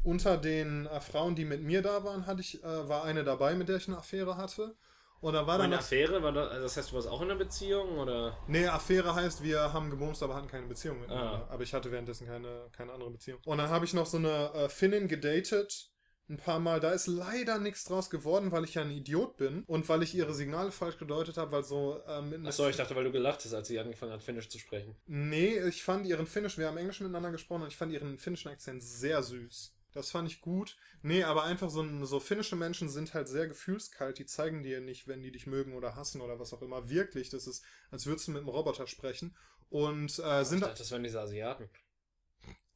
Speaker 2: unter den äh, Frauen, die mit mir da waren, hatte ich, äh, war eine dabei, mit der ich eine Affäre hatte. Und da war dann
Speaker 1: Eine Affäre? War das, also das heißt, du warst auch in einer Beziehung oder?
Speaker 2: Nee, Affäre heißt, wir haben gebumst, aber hatten keine Beziehung miteinander.
Speaker 1: Ah.
Speaker 2: Aber ich hatte währenddessen keine, keine andere Beziehung. Und dann habe ich noch so eine äh, Finnin gedatet. Ein paar Mal. Da ist leider nichts draus geworden, weil ich ja ein Idiot bin und weil ich ihre Signale falsch gedeutet habe, weil so. Ähm,
Speaker 1: Achso, ich dachte, weil du gelacht hast, als sie angefangen hat, Finnisch zu sprechen.
Speaker 2: Nee, ich fand ihren Finnisch, wir haben Englisch miteinander gesprochen und ich fand ihren finnischen Akzent sehr süß. Das fand ich gut. Nee, aber einfach so, so finnische Menschen sind halt sehr gefühlskalt. Die zeigen dir nicht, wenn die dich mögen oder hassen oder was auch immer. Wirklich, das ist, als würdest du mit einem Roboter sprechen. Und äh,
Speaker 1: Ich
Speaker 2: sind,
Speaker 1: dachte, das waren diese Asiaten.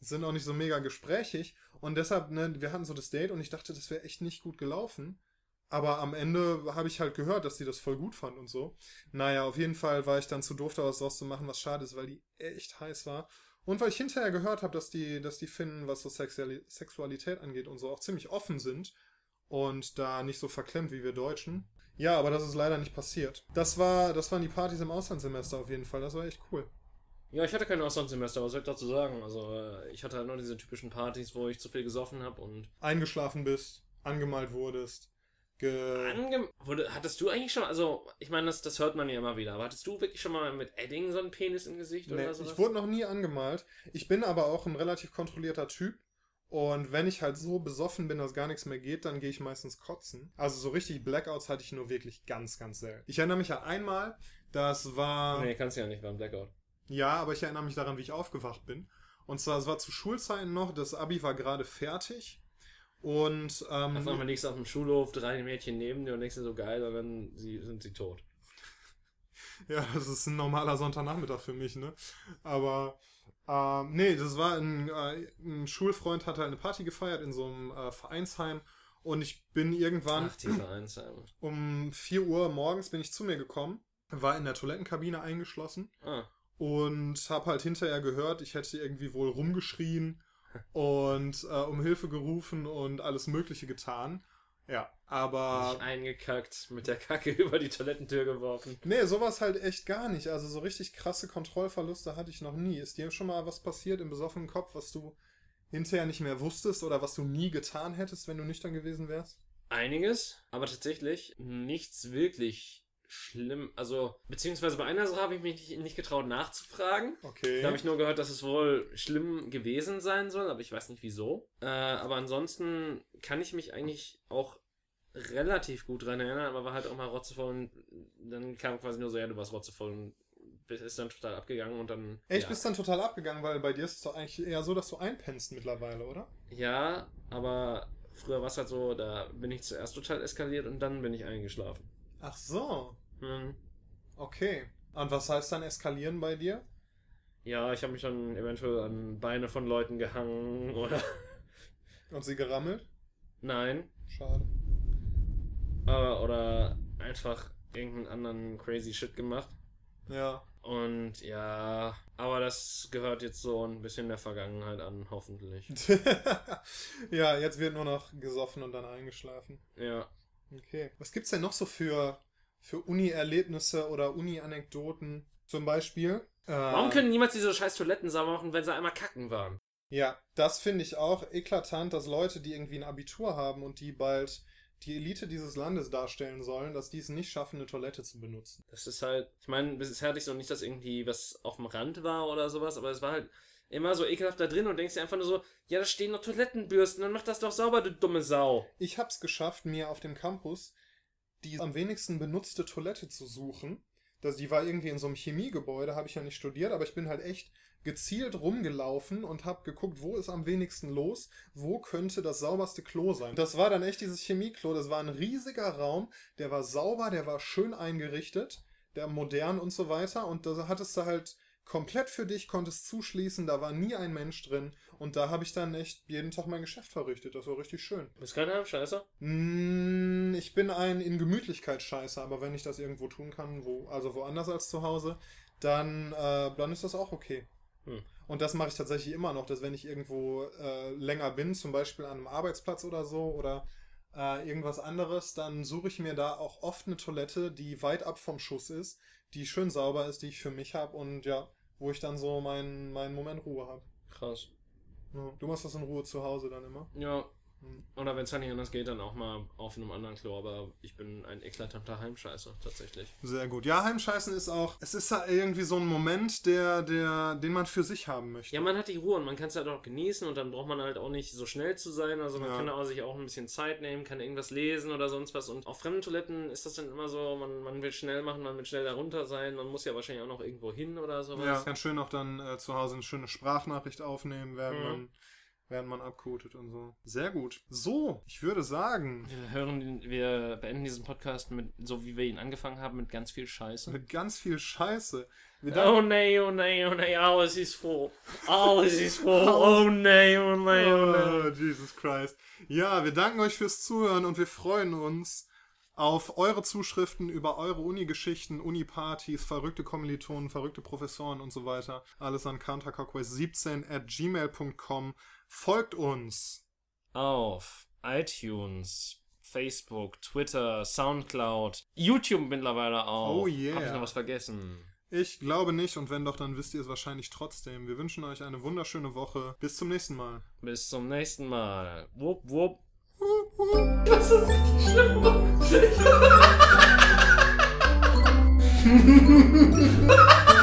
Speaker 2: Sind auch nicht so mega gesprächig. Und deshalb, ne, wir hatten so das Date und ich dachte, das wäre echt nicht gut gelaufen. Aber am Ende habe ich halt gehört, dass sie das voll gut fand und so. Naja, auf jeden Fall war ich dann zu doof, da was draus zu machen, was schade ist, weil die echt heiß war. Und weil ich hinterher gehört habe, dass die, dass die Finnen, was so Sexuali Sexualität angeht und so, auch ziemlich offen sind und da nicht so verklemmt wie wir Deutschen. Ja, aber das ist leider nicht passiert. Das war, das waren die Partys im Auslandssemester auf jeden Fall. Das war echt cool.
Speaker 1: Ja, ich hatte kein Auslandssemester, was soll ich dazu sagen? Also, äh, ich hatte halt nur diese typischen Partys, wo ich zu viel gesoffen habe und.
Speaker 2: Eingeschlafen bist, angemalt wurdest, ge
Speaker 1: Ange wurde, hattest du eigentlich schon, also, ich meine, das, das hört man ja immer wieder, aber hattest du wirklich schon mal mit Edding so einen Penis im Gesicht
Speaker 2: Nee,
Speaker 1: oder so?
Speaker 2: ich wurde noch nie angemalt. Ich bin aber auch ein relativ kontrollierter Typ. Und wenn ich halt so besoffen bin, dass gar nichts mehr geht, dann gehe ich meistens kotzen. Also so richtig Blackouts hatte ich nur wirklich ganz, ganz selten. Ich erinnere mich an einmal, das war...
Speaker 1: Nee, kannst du ja nicht, war ein Blackout.
Speaker 2: Ja, aber ich erinnere mich daran, wie ich aufgewacht bin. Und zwar, es war zu Schulzeiten noch, das Abi war gerade fertig. Und ähm,
Speaker 1: Auf einmal du auf dem Schulhof, drei Mädchen neben dir und dir so geil, und dann sie, sind sie tot. [laughs]
Speaker 2: Ja, das ist ein normaler Sonntagnachmittag für mich, ne? Aber ähm, nee, das war ein, äh, ein Schulfreund hat halt eine Party gefeiert in so einem äh, Vereinsheim und ich bin irgendwann
Speaker 1: Ach, die Vereinsheime. [clears throat]
Speaker 2: um 4 Uhr morgens bin ich zu mir gekommen, war in der Toilettenkabine eingeschlossen
Speaker 1: Ah,
Speaker 2: und habe halt hinterher gehört, ich hätte irgendwie wohl rumgeschrien [laughs] und äh, um Hilfe gerufen und alles Mögliche getan. Ja, aber
Speaker 1: dich eingekackt, mit der Kacke [laughs] über die Toilettentür geworfen.
Speaker 2: Nee, sowas halt echt gar nicht. Also so richtig krasse Kontrollverluste hatte ich noch nie. Ist dir schon mal was passiert im besoffenen Kopf, was du hinterher nicht mehr wusstest oder was du nie getan hättest, wenn du nüchtern gewesen wärst?
Speaker 1: Einiges, aber tatsächlich nichts wirklich schlimm. Also, beziehungsweise bei einer Sache habe ich mich nicht, nicht getraut nachzufragen.
Speaker 2: Okay.
Speaker 1: Da habe ich nur gehört, dass es wohl schlimm gewesen sein soll, aber ich weiß nicht wieso. Äh, aber ansonsten kann ich mich eigentlich auch relativ gut dran erinnern, aber war halt auch mal rotzevoll und dann kam quasi nur so, ja, du warst rotzevoll und ist dann total abgegangen und dann.
Speaker 2: Echt,
Speaker 1: ja.
Speaker 2: bist dann total abgegangen, weil bei dir ist es doch eigentlich eher so, dass du einpennst mittlerweile, oder?
Speaker 1: Ja, aber früher war es halt so, da bin ich zuerst total eskaliert und dann bin ich eingeschlafen.
Speaker 2: Ach so.
Speaker 1: Hm.
Speaker 2: Okay. Und was heißt dann eskalieren bei dir?
Speaker 1: Ja, ich habe mich dann eventuell an Beine von Leuten gehangen [laughs] oder.
Speaker 2: Und sie gerammelt?
Speaker 1: Nein.
Speaker 2: Schade.
Speaker 1: Äh, oder einfach irgendeinen anderen crazy Shit gemacht.
Speaker 2: Ja.
Speaker 1: Und ja, aber das gehört jetzt so ein bisschen der Vergangenheit an, hoffentlich. [laughs]
Speaker 2: ja, jetzt wird nur noch gesoffen und dann eingeschlafen.
Speaker 1: Ja.
Speaker 2: Okay. Was gibt's denn noch so für, für Uni-Erlebnisse oder Uni-Anekdoten? Zum Beispiel. Äh,
Speaker 1: Warum können niemals diese scheiß Toiletten sauber machen, wenn sie einmal kacken waren?
Speaker 2: Ja, das finde ich auch eklatant, dass Leute, die irgendwie ein Abitur haben und die bald die Elite dieses Landes darstellen sollen, dass die es nicht schaffen, eine Toilette zu benutzen.
Speaker 1: Das ist halt, ich meine, bisher hatte ich so nicht, dass irgendwie was auf dem Rand war oder sowas, aber es war halt immer so ekelhaft da drin und denkst dir einfach nur so, ja, da stehen noch Toilettenbürsten, dann mach das doch sauber, du dumme Sau.
Speaker 2: Ich hab's geschafft, mir auf dem Campus die am wenigsten benutzte Toilette zu suchen. Das, die war irgendwie in so einem Chemiegebäude, habe ich ja nicht studiert, aber ich bin halt echt gezielt rumgelaufen und habe geguckt, wo ist am wenigsten los, wo könnte das sauberste Klo sein. Das war dann echt dieses Chemieklo, das war ein riesiger Raum, der war sauber, der war schön eingerichtet, der modern und so weiter und da hattest du halt komplett für dich, konntest zuschließen, da war nie ein Mensch drin und da habe ich dann echt jeden Tag mein Geschäft verrichtet, das war richtig schön.
Speaker 1: Bist kein Heimscheißer?
Speaker 2: Mm, Ich bin ein in Gemütlichkeit scheiße, aber wenn ich das irgendwo tun kann, wo, also woanders als zu Hause, dann, äh, dann ist das auch okay.
Speaker 1: Hm.
Speaker 2: Und das mache ich tatsächlich immer noch, dass wenn ich irgendwo äh, länger bin, zum Beispiel an einem Arbeitsplatz oder so oder äh, irgendwas anderes, dann suche ich mir da auch oft eine Toilette, die weit ab vom Schuss ist, die schön sauber ist, die ich für mich habe und ja, wo ich dann so meinen meinen Moment Ruhe habe.
Speaker 1: Krass.
Speaker 2: Ja. Du machst das in Ruhe zu Hause dann immer.
Speaker 1: Ja.
Speaker 2: Hm.
Speaker 1: Oder wenn es dann nicht anders geht, dann auch mal auf einem anderen Klo, aber ich bin ein eklatanter Heimscheißer, tatsächlich.
Speaker 2: Sehr gut. Ja, Heimscheißen ist auch, es ist ja irgendwie so ein Moment, der, der, den man für sich haben möchte.
Speaker 1: Ja, man hat die Ruhe und man kann es halt auch genießen und dann braucht man halt auch nicht so schnell zu sein. Also man
Speaker 2: Ja.
Speaker 1: kann auch sich auch ein bisschen Zeit nehmen, kann irgendwas lesen oder sonst was. Und auf fremden Toiletten ist das dann immer so, man, man will schnell machen, man will schnell da runter sein, man muss ja wahrscheinlich auch noch irgendwo hin oder sowas.
Speaker 2: Ja, ganz schön auch dann äh, zu Hause eine schöne Sprachnachricht aufnehmen, während,
Speaker 1: Mhm.
Speaker 2: man, während man abkotet und so. Sehr gut. So, ich würde sagen,
Speaker 1: Wir hören, wir beenden diesen Podcast mit, so wie wir ihn angefangen haben, mit ganz viel Scheiße.
Speaker 2: mit ganz viel Scheiße.
Speaker 1: Oh nee, oh nee, oh nee, alles ist voll. Alles ist voll. [laughs] Oh nee, oh nee, oh nee.
Speaker 2: Oh, Jesus Christ. Ja, wir danken euch fürs Zuhören und wir freuen uns auf eure Zuschriften über eure Uni-Geschichten, Uni-Partys, verrückte Kommilitonen, verrückte Professoren und so weiter. Alles an counterclockwise17 at gmail.com. Folgt uns.
Speaker 1: Auf iTunes, Facebook, Twitter, Soundcloud, YouTube mittlerweile auch.
Speaker 2: Oh yeah.
Speaker 1: Hab ich noch was vergessen?
Speaker 2: Ich glaube nicht und wenn doch, dann wisst ihr es wahrscheinlich trotzdem. Wir wünschen euch eine wunderschöne Woche. Bis zum nächsten Mal.
Speaker 1: Bis zum nächsten Mal. Wupp, wupp.
Speaker 3: Das ist richtig schlimm. [laughs] [laughs]